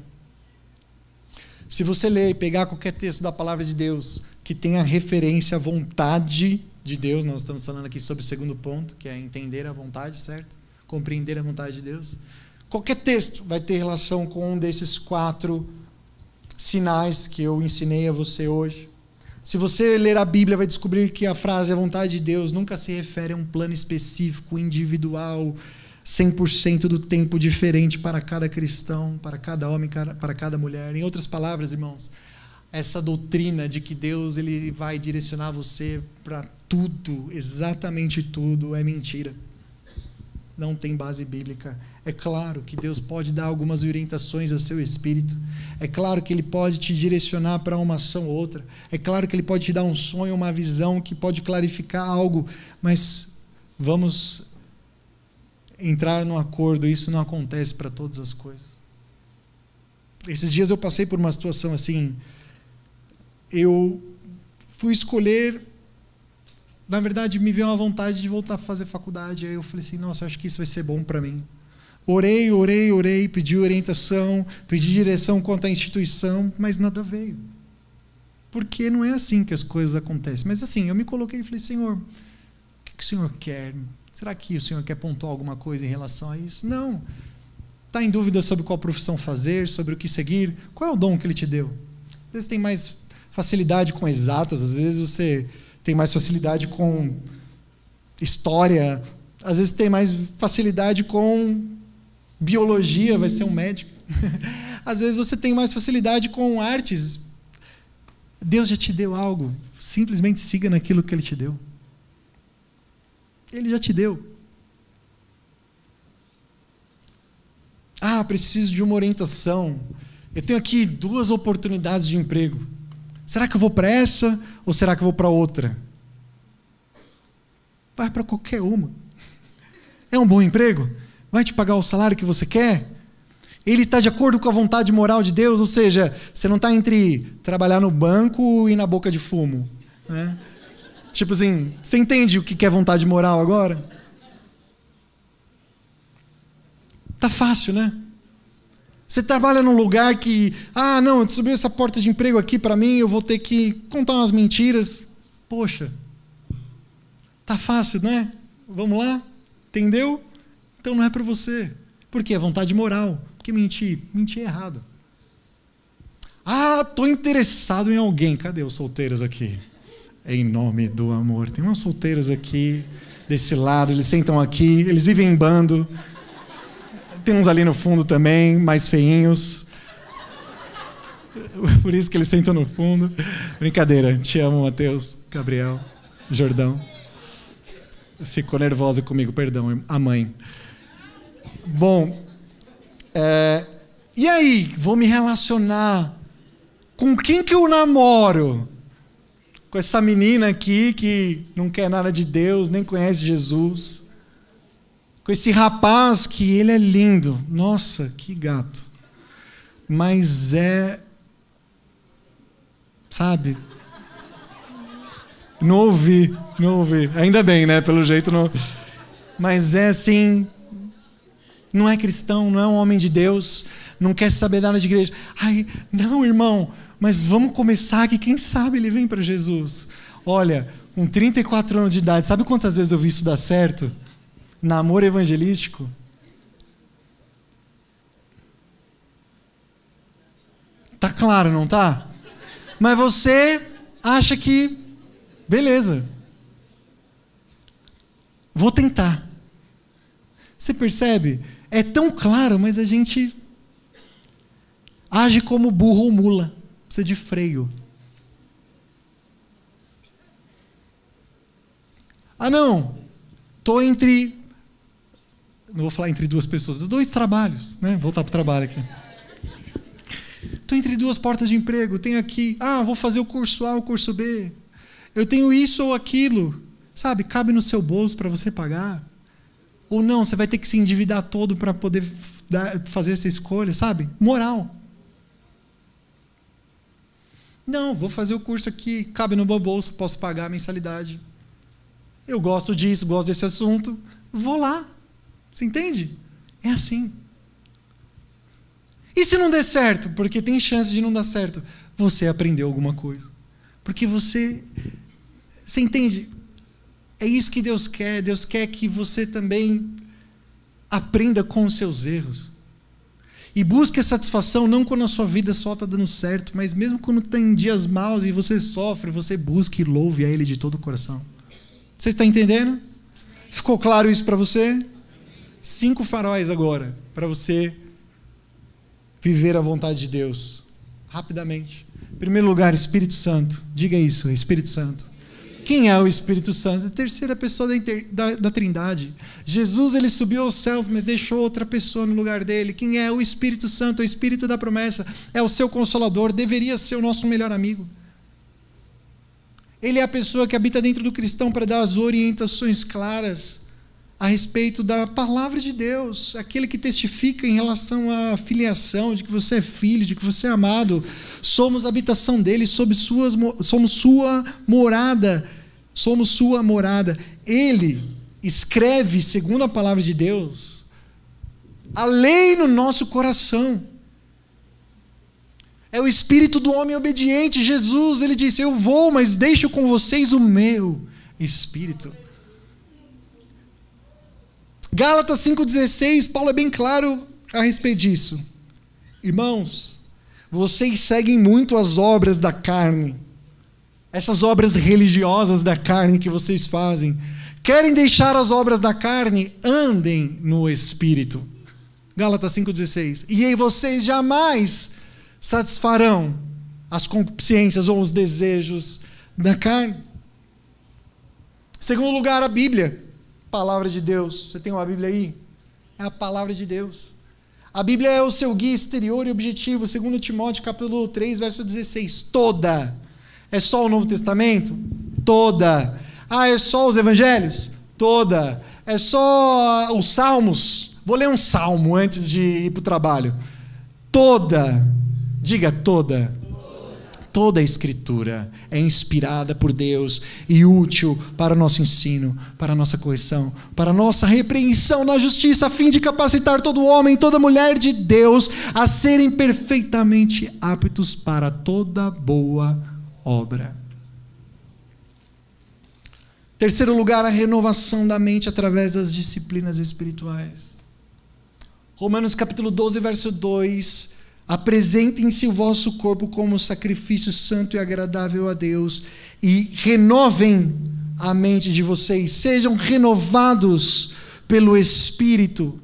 Se você ler e pegar qualquer texto da palavra de Deus que tenha referência à vontade de Deus, nós estamos falando aqui sobre o segundo ponto, que é entender a vontade, certo? Compreender a vontade de Deus. Qualquer texto vai ter relação com um desses quatro sinais que eu ensinei a você hoje. Se você ler a Bíblia, vai descobrir que a frase a vontade de Deus nunca se refere a um plano específico, individual, 100% do tempo diferente para cada cristão, para cada homem, para cada mulher. Em outras palavras, irmãos, essa doutrina de que Deus ele vai direcionar você para tudo, exatamente tudo, é mentira. Não tem base bíblica. É claro que Deus pode dar algumas orientações a seu espírito. É claro que Ele pode te direcionar para uma ação ou outra. É claro que Ele pode te dar um sonho, uma visão que pode clarificar algo. Mas vamos entrar no acordo. Isso não acontece para todas as coisas. Esses dias eu passei por uma situação assim eu fui escolher. Na verdade, me veio uma vontade de voltar a fazer faculdade. Aí eu falei assim: nossa, acho que isso vai ser bom para mim. Orei, orei, orei, pedi orientação, pedi direção quanto à instituição, mas nada veio. Porque não é assim que as coisas acontecem. Mas assim, eu me coloquei e falei: Senhor, o que, que o Senhor quer? Será que o Senhor quer pontuar alguma coisa em relação a isso? Não. Está em dúvida sobre qual profissão fazer, sobre o que seguir? Qual é o dom que Ele te deu? Às vezes tem mais facilidade com exatas, às vezes você tem mais facilidade com história, às vezes tem mais facilidade com biologia, vai ser um médico. às vezes você tem mais facilidade com artes. Deus já te deu algo, simplesmente siga naquilo que ele te deu. Ele já te deu. Ah, preciso de uma orientação. Eu tenho aqui duas oportunidades de emprego. Será que eu vou para essa ou será que eu vou para outra? Vai para qualquer uma. É um bom emprego? Vai te pagar o salário que você quer? Ele está de acordo com a vontade moral de Deus, ou seja, você não está entre trabalhar no banco e na boca de fumo. Né? Tipo assim, você entende o que é vontade moral agora? Tá fácil, né? Você trabalha num lugar que, ah, não, subiu essa porta de emprego aqui para mim, eu vou ter que contar umas mentiras. Poxa, tá fácil, né? Vamos lá? Entendeu? Então não é para você. Por quê? É vontade moral. Porque mentir? Mentir é errado. Ah, tô interessado em alguém. Cadê os solteiros aqui? Em nome do amor. Tem umas solteiras aqui, desse lado, eles sentam aqui, eles vivem em bando. Tem uns ali no fundo também, mais feinhos. Por isso que eles sentam no fundo. Brincadeira. Te amo, Mateus, Gabriel, Jordão. Ficou nervosa comigo, perdão, a mãe. Bom, é, e aí, vou me relacionar com quem que eu namoro? Com essa menina aqui que não quer nada de Deus, nem conhece Jesus. Com esse rapaz que ele é lindo. Nossa, que gato. Mas é. Sabe? Não ouvi, não ouvi. Ainda bem, né? Pelo jeito não. Mas é assim, não é cristão, não é um homem de Deus, não quer saber nada de igreja. Ai, não, irmão, mas vamos começar que quem sabe ele vem para Jesus. Olha, com 34 anos de idade, sabe quantas vezes eu vi isso dar certo? Namoro evangelístico. Tá claro, não tá? Mas você acha que beleza. Vou tentar. Você percebe? é tão claro, mas a gente age como burro ou mula, precisa de freio. Ah, não, estou entre. Não vou falar entre duas pessoas, dois trabalhos, né? Voltar para o trabalho aqui. Estou entre duas portas de emprego, tenho aqui, ah, vou fazer o curso A, o curso B. Eu tenho isso ou aquilo. Sabe, cabe no seu bolso para você pagar. Ou não, você vai ter que se endividar todo para poder fazer essa escolha, sabe? Moral. Não, vou fazer o curso aqui, cabe no meu bolso, posso pagar a mensalidade. Eu gosto disso, gosto desse assunto, vou lá. Você entende? É assim. E se não der certo? Porque tem chance de não dar certo. Você aprendeu alguma coisa. Porque você. Você entende? É isso que Deus quer. Deus quer que você também aprenda com os seus erros. E busque satisfação não quando a sua vida só está dando certo, mas mesmo quando tem dias maus e você sofre, você busque e louve a Ele de todo o coração. Você está entendendo? Ficou claro isso para você? Cinco faróis agora para você viver a vontade de Deus. Rapidamente. Em primeiro lugar, Espírito Santo. Diga isso, Espírito Santo. Quem é o Espírito Santo? A terceira pessoa da, inter, da, da, Trindade. Jesus ele subiu aos céus, mas deixou outra pessoa no lugar dele. Quem é o Espírito Santo? O Espírito da promessa. É o seu consolador, deveria ser o nosso melhor amigo. Ele é a pessoa que habita dentro do cristão para dar as orientações claras a respeito da palavra de Deus, aquele que testifica em relação à filiação, de que você é filho, de que você é amado. Somos habitação dele, suas, somos sua morada, somos sua morada. Ele escreve, segundo a palavra de Deus, a lei no nosso coração. É o espírito do homem obediente. Jesus, ele disse: Eu vou, mas deixo com vocês o meu espírito. Gálatas 5,16, Paulo é bem claro a respeito disso. Irmãos, vocês seguem muito as obras da carne, essas obras religiosas da carne que vocês fazem. Querem deixar as obras da carne? Andem no Espírito. Gálatas 5,16. E aí vocês jamais satisfarão as concupiscências ou os desejos da carne. Segundo lugar, a Bíblia palavra de Deus. Você tem uma Bíblia aí? É a palavra de Deus. A Bíblia é o seu guia exterior e objetivo, segundo Timóteo capítulo 3, verso 16. Toda. É só o Novo Testamento? Toda. Ah, é só os evangelhos? Toda. É só os salmos? Vou ler um salmo antes de ir para o trabalho. Toda, diga toda, toda a Escritura é inspirada por Deus e útil para o nosso ensino, para a nossa correção, para a nossa repreensão na justiça, a fim de capacitar todo homem, toda mulher de Deus a serem perfeitamente aptos para toda boa obra. Terceiro lugar, a renovação da mente através das disciplinas espirituais. Romanos capítulo 12, verso 2. Apresentem-se o vosso corpo como sacrifício santo e agradável a Deus e renovem a mente de vocês, sejam renovados pelo Espírito.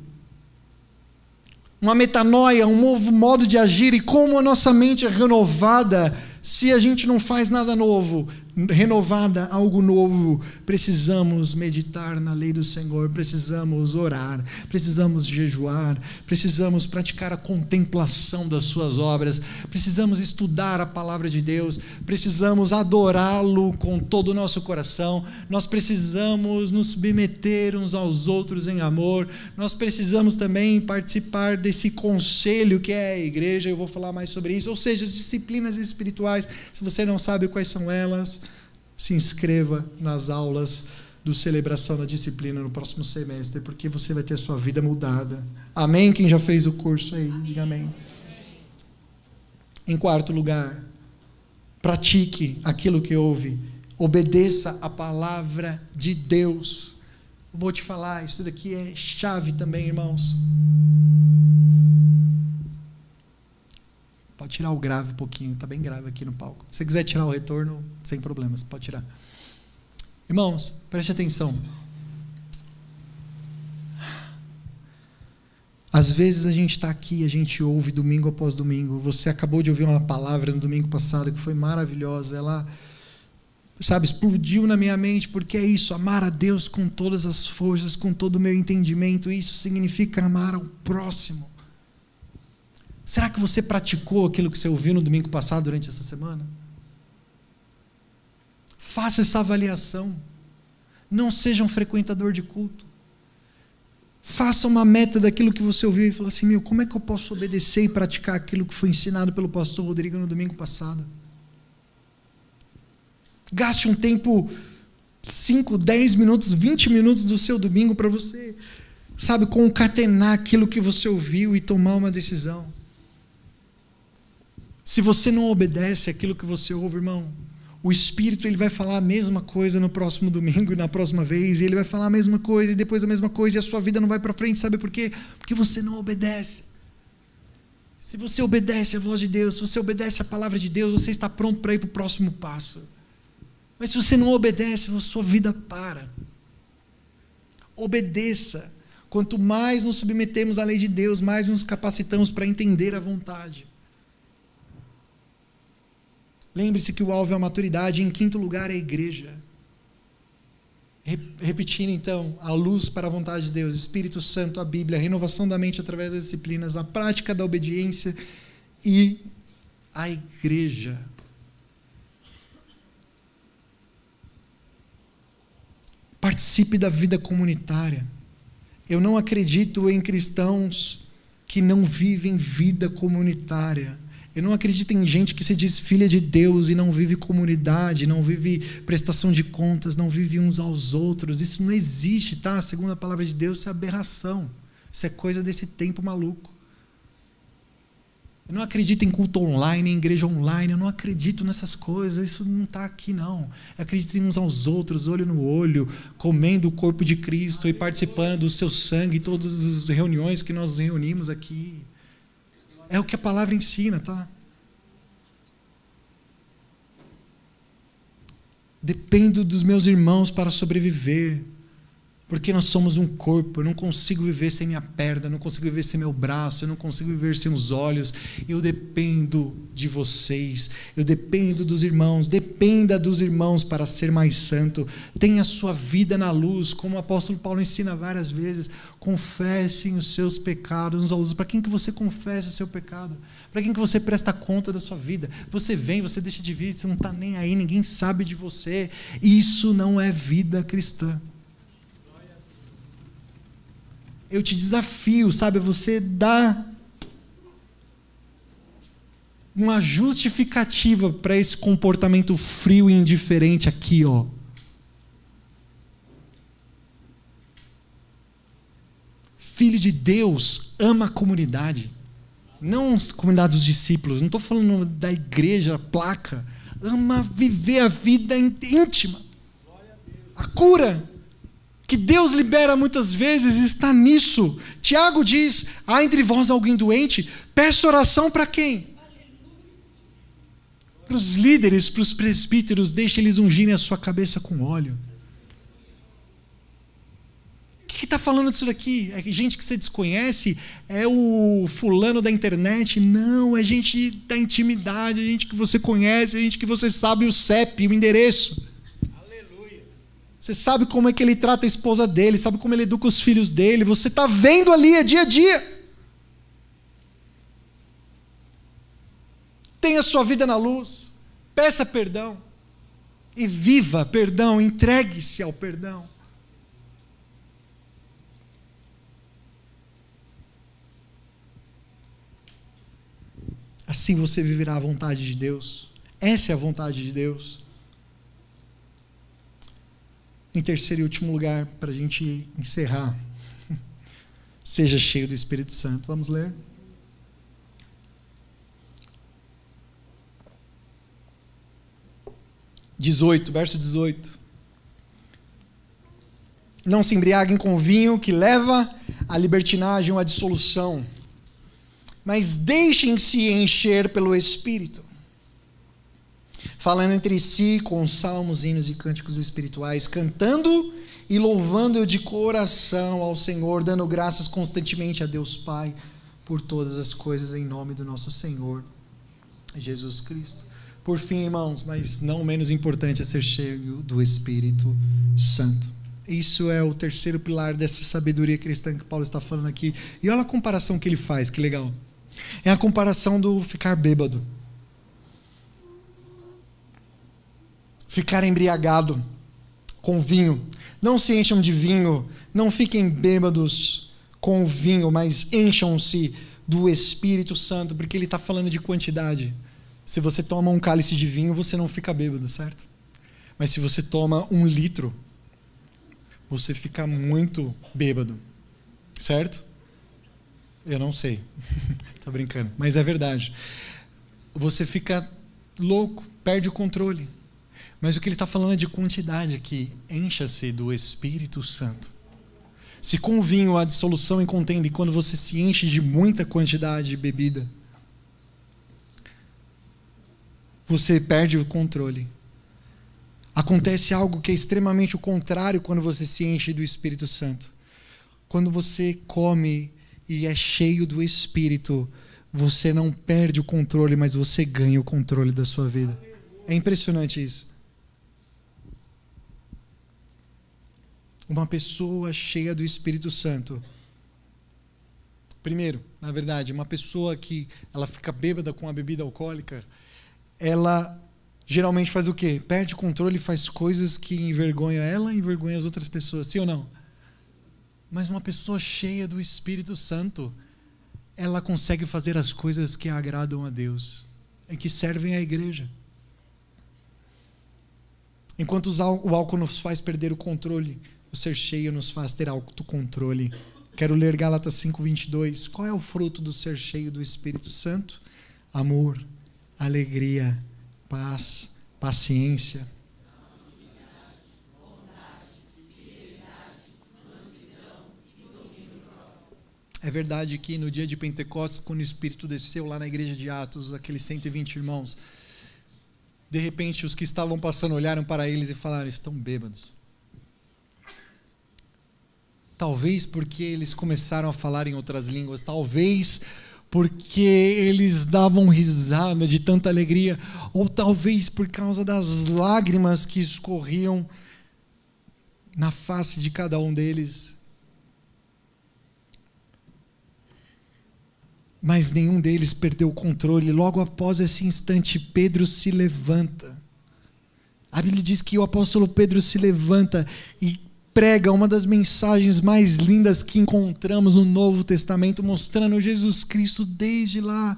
Uma metanoia, um novo modo de agir e como a nossa mente é renovada se a gente não faz nada novo, renovada, algo novo, precisamos meditar na lei do Senhor, precisamos orar, precisamos jejuar, precisamos praticar a contemplação das Suas obras, precisamos estudar a palavra de Deus, precisamos adorá-lo com todo o nosso coração, nós precisamos nos submeter uns aos outros em amor, nós precisamos também participar desse conselho que é a igreja, eu vou falar mais sobre isso, ou seja, as disciplinas espirituais, se você não sabe quais são elas, se inscreva nas aulas do Celebração da Disciplina no próximo semestre, porque você vai ter a sua vida mudada. Amém? Quem já fez o curso aí, diga amém. Em quarto lugar, pratique aquilo que ouve, obedeça a palavra de Deus. vou te falar, isso daqui é chave também, irmãos. Pode tirar o grave um pouquinho, está bem grave aqui no palco. Se você quiser tirar o retorno, sem problemas, pode tirar. Irmãos, preste atenção. Às vezes a gente está aqui, a gente ouve domingo após domingo. Você acabou de ouvir uma palavra no domingo passado que foi maravilhosa. Ela, sabe, explodiu na minha mente, porque é isso: amar a Deus com todas as forças, com todo o meu entendimento. Isso significa amar ao próximo. Será que você praticou aquilo que você ouviu no domingo passado durante essa semana? Faça essa avaliação. Não seja um frequentador de culto. Faça uma meta daquilo que você ouviu e fala assim: meu, como é que eu posso obedecer e praticar aquilo que foi ensinado pelo pastor Rodrigo no domingo passado? Gaste um tempo, 5, 10 minutos, 20 minutos do seu domingo para você, sabe, concatenar aquilo que você ouviu e tomar uma decisão. Se você não obedece aquilo que você ouve, irmão, o Espírito ele vai falar a mesma coisa no próximo domingo e na próxima vez, e ele vai falar a mesma coisa e depois a mesma coisa, e a sua vida não vai para frente, sabe por quê? Porque você não obedece. Se você obedece a voz de Deus, se você obedece a palavra de Deus, você está pronto para ir para o próximo passo. Mas se você não obedece, a sua vida para. Obedeça. Quanto mais nos submetemos à lei de Deus, mais nos capacitamos para entender a vontade. Lembre-se que o alvo é a maturidade, em quinto lugar é a igreja. Repetindo então, a luz para a vontade de Deus, Espírito Santo, a Bíblia, a renovação da mente através das disciplinas, a prática da obediência e a igreja. Participe da vida comunitária. Eu não acredito em cristãos que não vivem vida comunitária. Eu não acredito em gente que se diz filha de Deus e não vive comunidade, não vive prestação de contas, não vive uns aos outros. Isso não existe, tá? Segundo a palavra de Deus, isso é aberração. Isso é coisa desse tempo maluco. Eu não acredito em culto online, em igreja online, eu não acredito nessas coisas, isso não está aqui não. Eu acredito em uns aos outros, olho no olho, comendo o corpo de Cristo e participando do seu sangue todas as reuniões que nós reunimos aqui. É o que a palavra ensina, tá? Dependo dos meus irmãos para sobreviver. Porque nós somos um corpo, eu não consigo viver sem minha perna, eu não consigo viver sem meu braço, eu não consigo viver sem os olhos. Eu dependo de vocês, eu dependo dos irmãos, dependa dos irmãos para ser mais santo. Tenha sua vida na luz, como o apóstolo Paulo ensina várias vezes. Confessem os seus pecados uns aos outros. Para quem que você confessa seu pecado? Para quem que você presta conta da sua vida? Você vem, você deixa de vir, você não está nem aí, ninguém sabe de você. Isso não é vida cristã. Eu te desafio, sabe, você dá uma justificativa para esse comportamento frio e indiferente aqui, ó. Filho de Deus ama a comunidade, não a comunidade dos discípulos, não estou falando da igreja, placa. Ama viver a vida íntima. A cura que Deus libera muitas vezes está nisso. Tiago diz: há entre vós alguém doente? Peça oração para quem? Para os líderes, para os presbíteros, deixe eles ungirem a sua cabeça com óleo. O que está falando disso daqui? É gente que você desconhece? É o fulano da internet? Não, é gente da intimidade, é gente que você conhece, é gente que você sabe o CEP, o endereço. Você sabe como é que ele trata a esposa dele, sabe como ele educa os filhos dele. Você está vendo ali, é dia a dia. tenha sua vida na luz, peça perdão e viva perdão, entregue-se ao perdão. Assim você viverá a vontade de Deus. Essa é a vontade de Deus. Em terceiro e último lugar, para a gente encerrar, seja cheio do Espírito Santo. Vamos ler? 18, verso 18. Não se embriaguem com vinho que leva à libertinagem ou à dissolução, mas deixem-se encher pelo Espírito, falando entre si com salmos, hinos e cânticos espirituais, cantando e louvando de coração ao Senhor, dando graças constantemente a Deus Pai por todas as coisas em nome do nosso Senhor Jesus Cristo. Por fim, irmãos, mas não menos importante é ser cheio do Espírito Santo. Isso é o terceiro pilar dessa sabedoria cristã que Paulo está falando aqui. E olha a comparação que ele faz, que legal. É a comparação do ficar bêbado. Ficar embriagado com vinho. Não se encham de vinho, não fiquem bêbados com vinho, mas encham-se do Espírito Santo, porque ele está falando de quantidade. Se você toma um cálice de vinho, você não fica bêbado, certo? Mas se você toma um litro, você fica muito bêbado, certo? Eu não sei, tô brincando, mas é verdade. Você fica louco, perde o controle. Mas o que ele está falando é de quantidade aqui. Encha-se do Espírito Santo. Se com vinho há dissolução em contenda, e quando você se enche de muita quantidade de bebida, você perde o controle. Acontece algo que é extremamente o contrário quando você se enche do Espírito Santo. Quando você come e é cheio do Espírito, você não perde o controle, mas você ganha o controle da sua vida. É impressionante isso. Uma pessoa cheia do Espírito Santo. Primeiro, na verdade, uma pessoa que ela fica bêbada com a bebida alcoólica, ela geralmente faz o quê? Perde o controle e faz coisas que envergonham ela e envergonham as outras pessoas, sim ou não? Mas uma pessoa cheia do Espírito Santo, ela consegue fazer as coisas que agradam a Deus e que servem à igreja. Enquanto o álcool nos faz perder o controle, ser cheio nos faz ter autocontrole. Quero ler Gálatas 5:22. Qual é o fruto do ser cheio do Espírito Santo? Amor, alegria, paz, paciência. É verdade que no dia de Pentecostes, quando o Espírito desceu lá na igreja de Atos, aqueles 120 irmãos, de repente os que estavam passando olharam para eles e falaram: estão bêbados. Talvez porque eles começaram a falar em outras línguas, talvez porque eles davam risada de tanta alegria, ou talvez por causa das lágrimas que escorriam na face de cada um deles. Mas nenhum deles perdeu o controle. Logo após esse instante, Pedro se levanta. A Bíblia diz que o apóstolo Pedro se levanta e prega uma das mensagens mais lindas que encontramos no Novo Testamento, mostrando Jesus Cristo desde lá,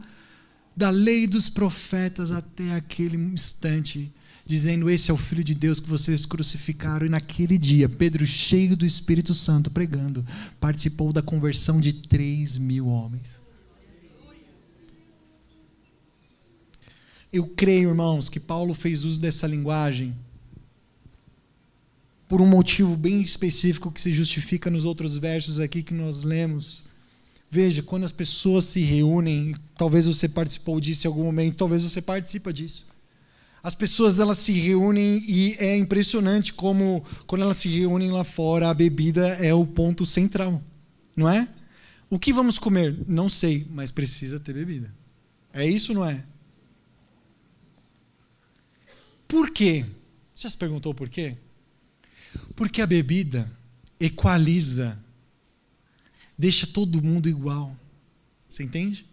da lei dos profetas até aquele instante, dizendo: Esse é o Filho de Deus que vocês crucificaram. E naquele dia, Pedro, cheio do Espírito Santo, pregando, participou da conversão de 3 mil homens. Eu creio, irmãos, que Paulo fez uso dessa linguagem por um motivo bem específico que se justifica nos outros versos aqui que nós lemos. Veja, quando as pessoas se reúnem, talvez você participou disso em algum momento, talvez você participa disso. As pessoas elas se reúnem e é impressionante como quando elas se reúnem lá fora, a bebida é o ponto central, não é? O que vamos comer? Não sei, mas precisa ter bebida. É isso, não é? Por quê? Já se perguntou por quê? Porque a bebida equaliza, deixa todo mundo igual. Você entende?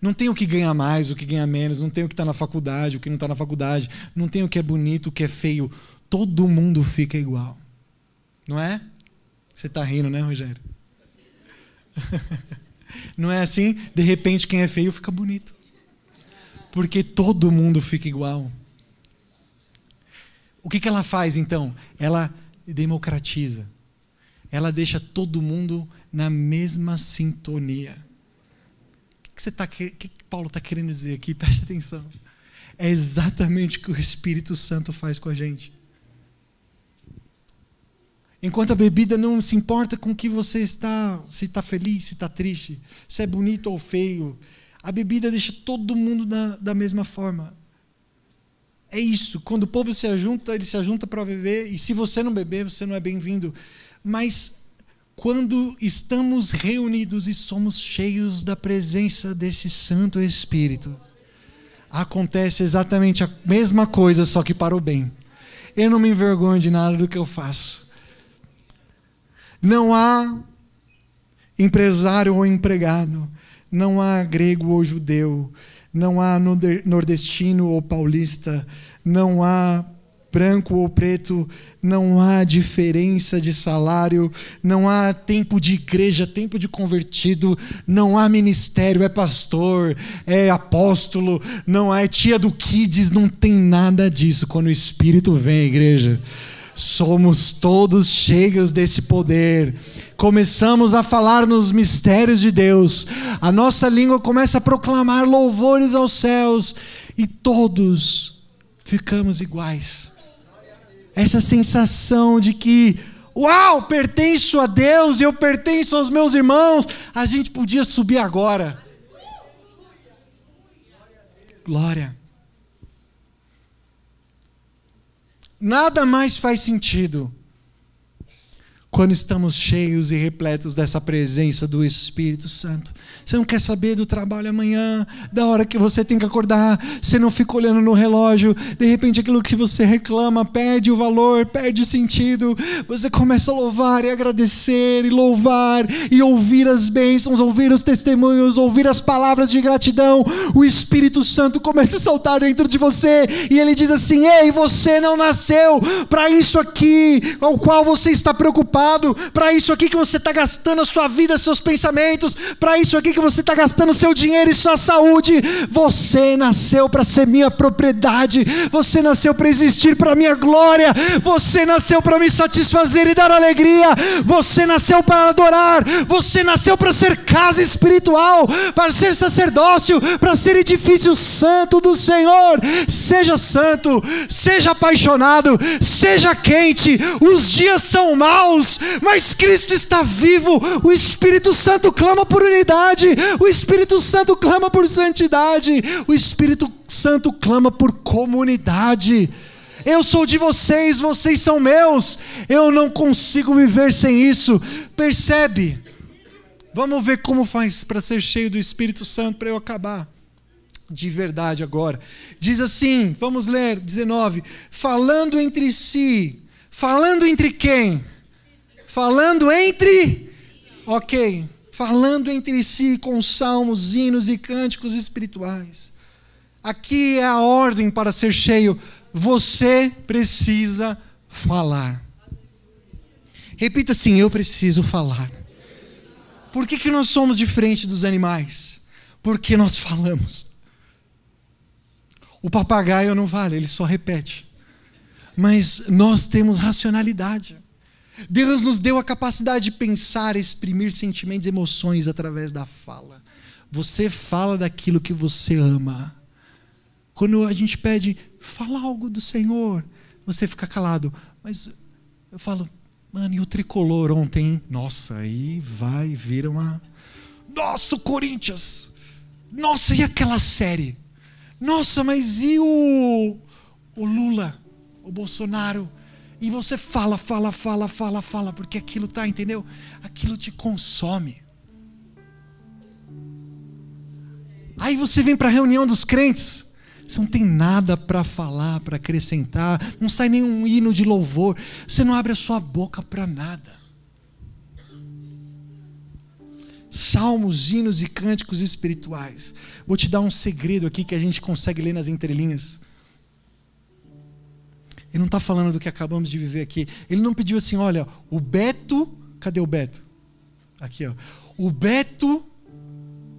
Não tem o que ganhar mais, o que ganhar menos, não tem o que está na faculdade, o que não está na faculdade, não tem o que é bonito, o que é feio. Todo mundo fica igual. Não é? Você está rindo, né, Rogério? não é assim? De repente, quem é feio fica bonito. Porque todo mundo fica igual. O que, que ela faz então? Ela democratiza. Ela deixa todo mundo na mesma sintonia. O que, você tá, que, que Paulo está querendo dizer aqui? Preste atenção. É exatamente o que o Espírito Santo faz com a gente. Enquanto a bebida não se importa com que você está, se está feliz, se está triste, se é bonito ou feio, a bebida deixa todo mundo da, da mesma forma. É isso. Quando o povo se ajunta, ele se ajunta para beber, e se você não beber, você não é bem-vindo. Mas quando estamos reunidos e somos cheios da presença desse Santo Espírito, acontece exatamente a mesma coisa, só que para o bem. Eu não me envergonho de nada do que eu faço. Não há empresário ou empregado, não há grego ou judeu, não há nordestino ou paulista, não há branco ou preto, não há diferença de salário, não há tempo de igreja, tempo de convertido, não há ministério, é pastor, é apóstolo, não é tia do Kids, não tem nada disso quando o Espírito vem, igreja. Somos todos cheios desse poder começamos a falar nos mistérios de Deus, a nossa língua começa a proclamar louvores aos céus e todos ficamos iguais. Essa sensação de que, uau, pertenço a Deus eu pertenço aos meus irmãos, a gente podia subir agora. Glória. Nada mais faz sentido quando estamos cheios e repletos dessa presença do Espírito Santo. Você não quer saber do trabalho amanhã, da hora que você tem que acordar, você não fica olhando no relógio, de repente aquilo que você reclama perde o valor, perde o sentido. Você começa a louvar e agradecer, e louvar, e ouvir as bênçãos, ouvir os testemunhos, ouvir as palavras de gratidão. O Espírito Santo começa a saltar dentro de você, e ele diz assim: Ei, você não nasceu para isso aqui, ao qual você está preocupado para isso aqui que você está gastando a sua vida, seus pensamentos, para isso aqui que você está gastando seu dinheiro e sua saúde. Você nasceu para ser minha propriedade, você nasceu para existir para minha glória, você nasceu para me satisfazer e dar alegria, você nasceu para adorar, você nasceu para ser casa espiritual, para ser sacerdócio, para ser edifício santo do Senhor. Seja santo, seja apaixonado, seja quente, os dias são maus, mas Cristo está vivo. O Espírito Santo clama por unidade, o Espírito Santo clama por santidade, o Espírito Santo clama por comunidade. Eu sou de vocês, vocês são meus. Eu não consigo viver sem isso. Percebe? Vamos ver como faz para ser cheio do Espírito Santo para eu acabar de verdade agora. Diz assim, vamos ler 19, falando entre si, falando entre quem? Falando entre. Ok. Falando entre si com salmos, hinos e cânticos espirituais. Aqui é a ordem para ser cheio. Você precisa falar. Repita assim: Eu preciso falar. Por que, que nós somos diferentes dos animais? Porque nós falamos. O papagaio não vale, ele só repete. Mas nós temos racionalidade. Deus nos deu a capacidade de pensar, exprimir sentimentos, emoções através da fala. Você fala daquilo que você ama. Quando a gente pede, fala algo do Senhor, você fica calado. Mas eu falo, mano, e o tricolor ontem? Nossa, aí vai vir uma. Nossa, o Corinthians! Nossa, e aquela série? Nossa, mas e o, o Lula, o Bolsonaro? E você fala, fala, fala, fala, fala, porque aquilo tá, entendeu? Aquilo te consome. Aí você vem para a reunião dos crentes, você não tem nada para falar, para acrescentar, não sai nenhum hino de louvor, você não abre a sua boca para nada. Salmos, hinos e cânticos espirituais. Vou te dar um segredo aqui que a gente consegue ler nas entrelinhas. Ele não está falando do que acabamos de viver aqui. Ele não pediu assim: olha, o Beto, cadê o Beto? Aqui, ó. O Beto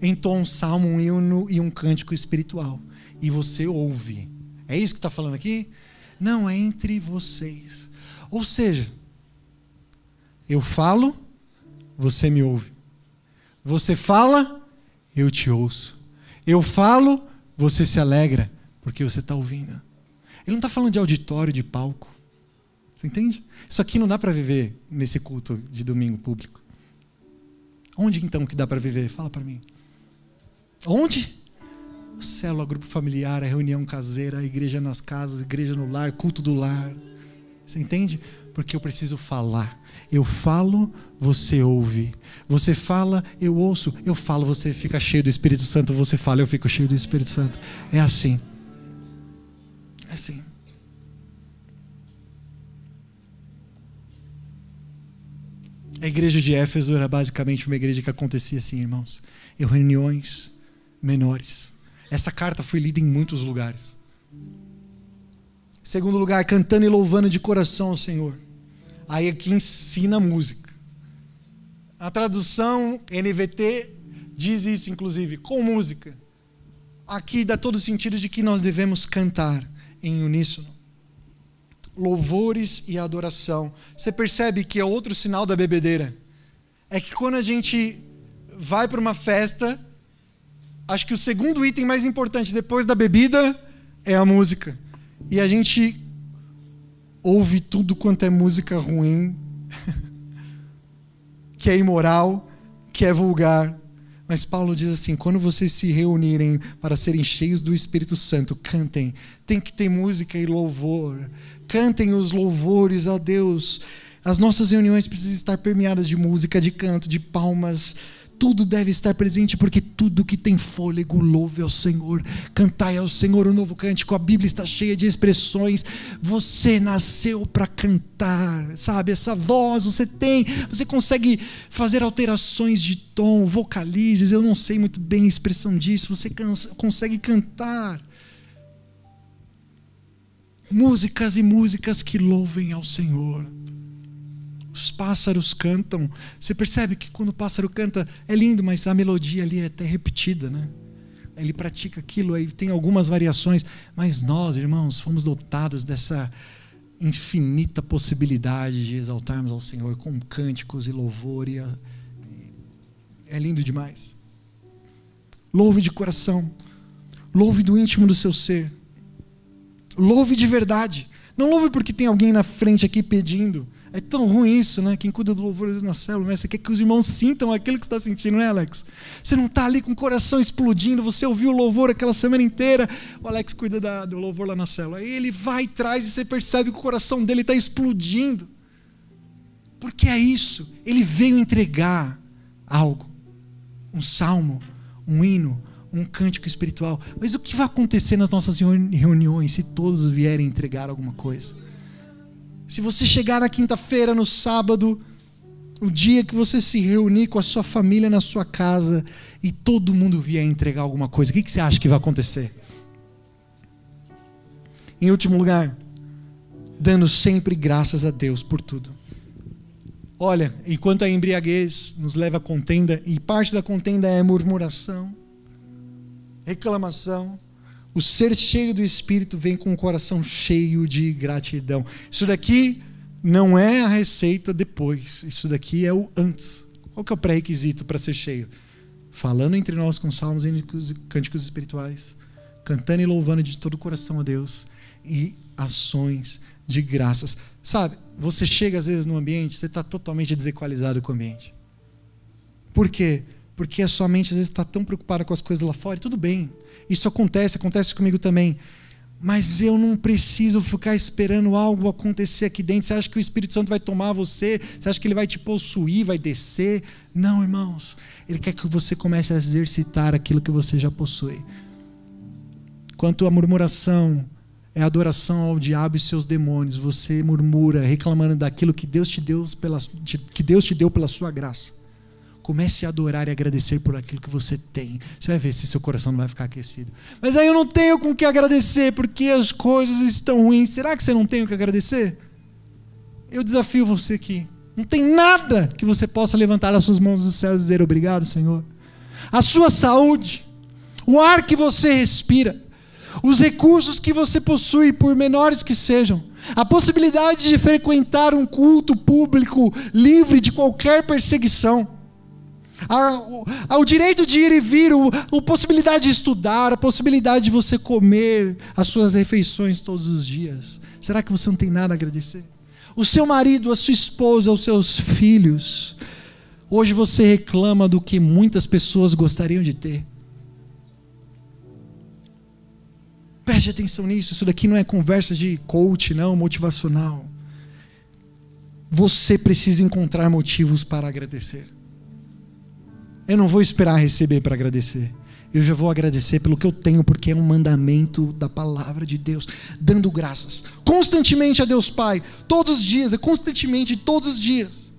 entoa um salmo, um hino e um cântico espiritual. E você ouve. É isso que está falando aqui? Não, é entre vocês. Ou seja, eu falo, você me ouve. Você fala, eu te ouço. Eu falo, você se alegra, porque você está ouvindo. Ele não está falando de auditório, de palco. Você entende? Isso aqui não dá para viver nesse culto de domingo público. Onde então que dá para viver? Fala para mim. Onde? Célula, grupo familiar, a reunião caseira, a igreja nas casas, igreja no lar, culto do lar. Você entende? Porque eu preciso falar. Eu falo, você ouve. Você fala, eu ouço. Eu falo, você fica cheio do Espírito Santo. Você fala, eu fico cheio do Espírito Santo. É assim. Assim. A igreja de Éfeso era basicamente uma igreja que acontecia assim, irmãos. Em reuniões, menores. Essa carta foi lida em muitos lugares. Segundo lugar, cantando e louvando de coração ao Senhor. Aí aqui ensina música. A tradução NVT diz isso, inclusive, com música. Aqui dá todo o sentido de que nós devemos cantar em uníssono. Louvores e adoração. Você percebe que é outro sinal da bebedeira. É que quando a gente vai para uma festa, acho que o segundo item mais importante depois da bebida é a música. E a gente ouve tudo quanto é música ruim, que é imoral, que é vulgar. Mas Paulo diz assim: quando vocês se reunirem para serem cheios do Espírito Santo, cantem. Tem que ter música e louvor. Cantem os louvores a Deus. As nossas reuniões precisam estar permeadas de música, de canto, de palmas, tudo deve estar presente, porque tudo que tem fôlego louve ao Senhor. Cantai ao Senhor o um novo cântico. A Bíblia está cheia de expressões. Você nasceu para cantar, sabe? Essa voz você tem. Você consegue fazer alterações de tom, vocalizes. Eu não sei muito bem a expressão disso. Você consegue cantar. Músicas e músicas que louvem ao Senhor. Os pássaros cantam. Você percebe que quando o pássaro canta é lindo, mas a melodia ali é até repetida, né? Ele pratica aquilo, aí tem algumas variações, mas nós, irmãos, fomos dotados dessa infinita possibilidade de exaltarmos ao Senhor com cânticos e louvor. E é lindo demais. Louve de coração. Louve do íntimo do seu ser. Louve de verdade. Não louve porque tem alguém na frente aqui pedindo. É tão ruim isso, né? Quem cuida do louvor na célula, né? Você quer que os irmãos sintam aquilo que você está sentindo, né, Alex? Você não está ali com o coração explodindo, você ouviu o louvor aquela semana inteira. O Alex cuida da, do louvor lá na célula. Aí ele vai e traz e você percebe que o coração dele está explodindo. Porque é isso. Ele veio entregar algo. Um salmo, um hino, um cântico espiritual. Mas o que vai acontecer nas nossas reuniões se todos vierem entregar alguma coisa? Se você chegar na quinta-feira, no sábado, o dia que você se reunir com a sua família na sua casa e todo mundo vier entregar alguma coisa, o que você acha que vai acontecer? Em último lugar, dando sempre graças a Deus por tudo. Olha, enquanto a embriaguez nos leva a contenda, e parte da contenda é murmuração, reclamação, o ser cheio do Espírito vem com o coração cheio de gratidão. Isso daqui não é a receita depois, isso daqui é o antes. Qual que é o pré-requisito para ser cheio? Falando entre nós com salmos e cânticos espirituais, cantando e louvando de todo o coração a Deus e ações de graças. Sabe, você chega às vezes no ambiente, você está totalmente desequalizado com o ambiente. Por quê? Porque a sua mente às vezes está tão preocupada com as coisas lá fora, e tudo bem, isso acontece, acontece comigo também. Mas eu não preciso ficar esperando algo acontecer aqui dentro. Você acha que o Espírito Santo vai tomar você? Você acha que ele vai te possuir, vai descer? Não, irmãos. Ele quer que você comece a exercitar aquilo que você já possui. Quanto à murmuração, é adoração ao diabo e seus demônios. Você murmura, reclamando daquilo que Deus te deu pela, que Deus te deu pela sua graça. Comece a adorar e agradecer por aquilo que você tem. Você vai ver se seu coração não vai ficar aquecido. Mas aí eu não tenho com o que agradecer porque as coisas estão ruins. Será que você não tem o que agradecer? Eu desafio você aqui. Não tem nada que você possa levantar as suas mãos dos céus e dizer obrigado, Senhor. A sua saúde, o ar que você respira, os recursos que você possui, por menores que sejam, a possibilidade de frequentar um culto público livre de qualquer perseguição, a, o direito de ir e vir, a possibilidade de estudar, a possibilidade de você comer as suas refeições todos os dias. Será que você não tem nada a agradecer? O seu marido, a sua esposa, os seus filhos. Hoje você reclama do que muitas pessoas gostariam de ter. Preste atenção nisso, isso daqui não é conversa de coach, não, motivacional. Você precisa encontrar motivos para agradecer. Eu não vou esperar receber para agradecer. Eu já vou agradecer pelo que eu tenho, porque é um mandamento da palavra de Deus, dando graças constantemente a Deus Pai, todos os dias, é constantemente, todos os dias,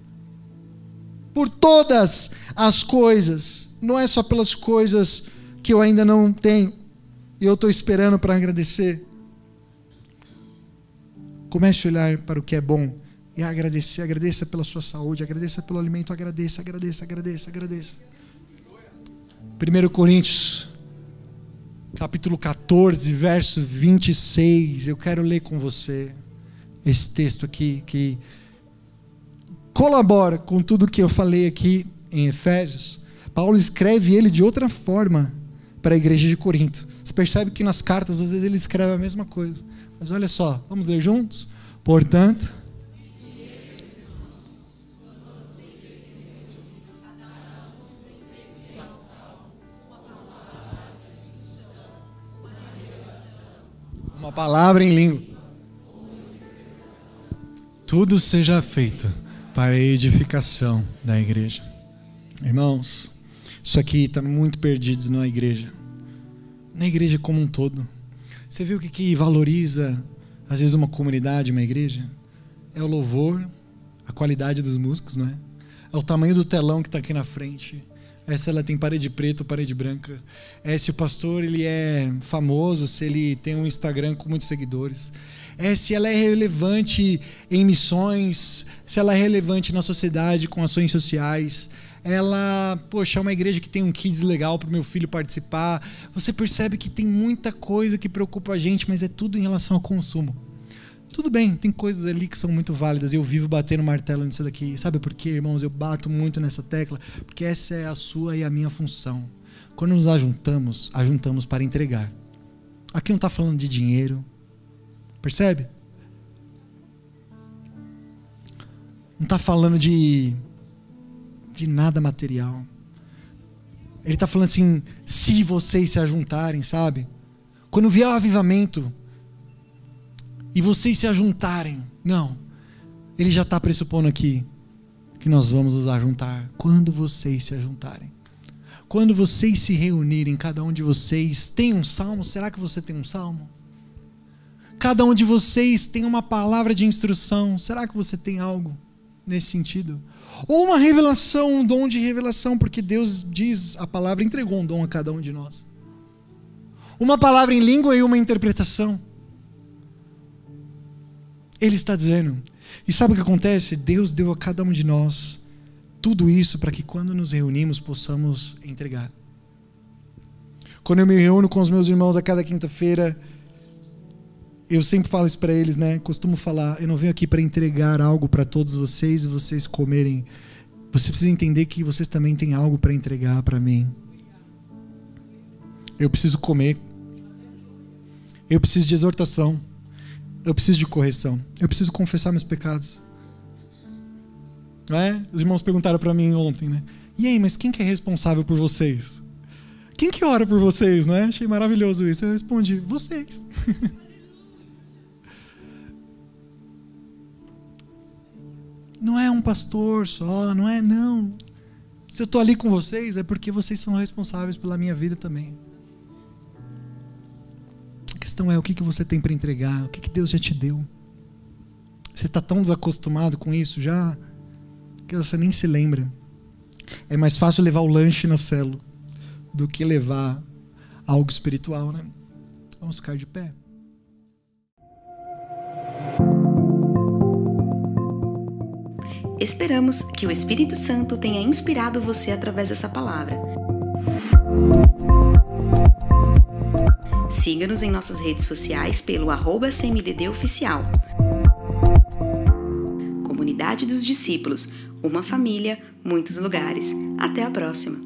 por todas as coisas, não é só pelas coisas que eu ainda não tenho, e eu estou esperando para agradecer. Comece a olhar para o que é bom e agradecer. Agradeça pela sua saúde, agradeça pelo alimento, agradeça, agradeça, agradeça, agradeça. 1 Coríntios, capítulo 14, verso 26. Eu quero ler com você esse texto aqui que colabora com tudo que eu falei aqui em Efésios. Paulo escreve ele de outra forma para a igreja de Corinto. Você percebe que nas cartas, às vezes, ele escreve a mesma coisa. Mas olha só, vamos ler juntos? Portanto. Uma palavra em língua. Tudo seja feito para a edificação da igreja. Irmãos, isso aqui está muito perdido na igreja. Na igreja como um todo. Você viu o que, que valoriza, às vezes, uma comunidade, uma igreja? É o louvor, a qualidade dos músicos, não é? É o tamanho do telão que está aqui na frente. Se ela tem parede preta ou parede branca. É se o pastor ele é famoso, se ele tem um Instagram com muitos seguidores. É se ela é relevante em missões, se ela é relevante na sociedade com ações sociais ela, poxa, é uma igreja que tem um kids legal para o meu filho participar. Você percebe que tem muita coisa que preocupa a gente, mas é tudo em relação ao consumo. Tudo bem, tem coisas ali que são muito válidas. Eu vivo batendo martelo nisso daqui. Sabe por quê, irmãos? Eu bato muito nessa tecla, porque essa é a sua e a minha função. Quando nos ajuntamos, ajuntamos para entregar. Aqui não está falando de dinheiro. Percebe? Não está falando de de nada material. Ele está falando assim: se vocês se ajuntarem, sabe? Quando vier o avivamento e vocês se ajuntarem, não. Ele já está pressupondo aqui que nós vamos nos ajuntar quando vocês se ajuntarem. Quando vocês se reunirem, cada um de vocês tem um salmo? Será que você tem um salmo? Cada um de vocês tem uma palavra de instrução. Será que você tem algo nesse sentido? Ou uma revelação, um dom de revelação, porque Deus diz, a palavra entregou um dom a cada um de nós. Uma palavra em língua e uma interpretação. Ele está dizendo. E sabe o que acontece? Deus deu a cada um de nós tudo isso para que quando nos reunimos possamos entregar. Quando eu me reúno com os meus irmãos a cada quinta-feira, eu sempre falo isso para eles, né? Costumo falar, eu não venho aqui para entregar algo para todos vocês e vocês comerem. Você precisa entender que vocês também têm algo para entregar para mim. Eu preciso comer. Eu preciso de exortação. Eu preciso de correção. Eu preciso confessar meus pecados. Não é? Os irmãos perguntaram para mim ontem, né? E aí, mas quem que é responsável por vocês? Quem que ora por vocês, né? Achei maravilhoso isso. Eu respondi: vocês. não é um pastor só, não é não. Se eu estou ali com vocês é porque vocês são responsáveis pela minha vida também. Questão é o que, que você tem para entregar, o que, que Deus já te deu. Você está tão desacostumado com isso já que você nem se lembra. É mais fácil levar o lanche na célula do que levar algo espiritual, né? Vamos ficar de pé. Esperamos que o Espírito Santo tenha inspirado você através dessa palavra. Siga-nos em nossas redes sociais pelo arroba Oficial. Comunidade dos Discípulos, uma família, muitos lugares. Até a próxima!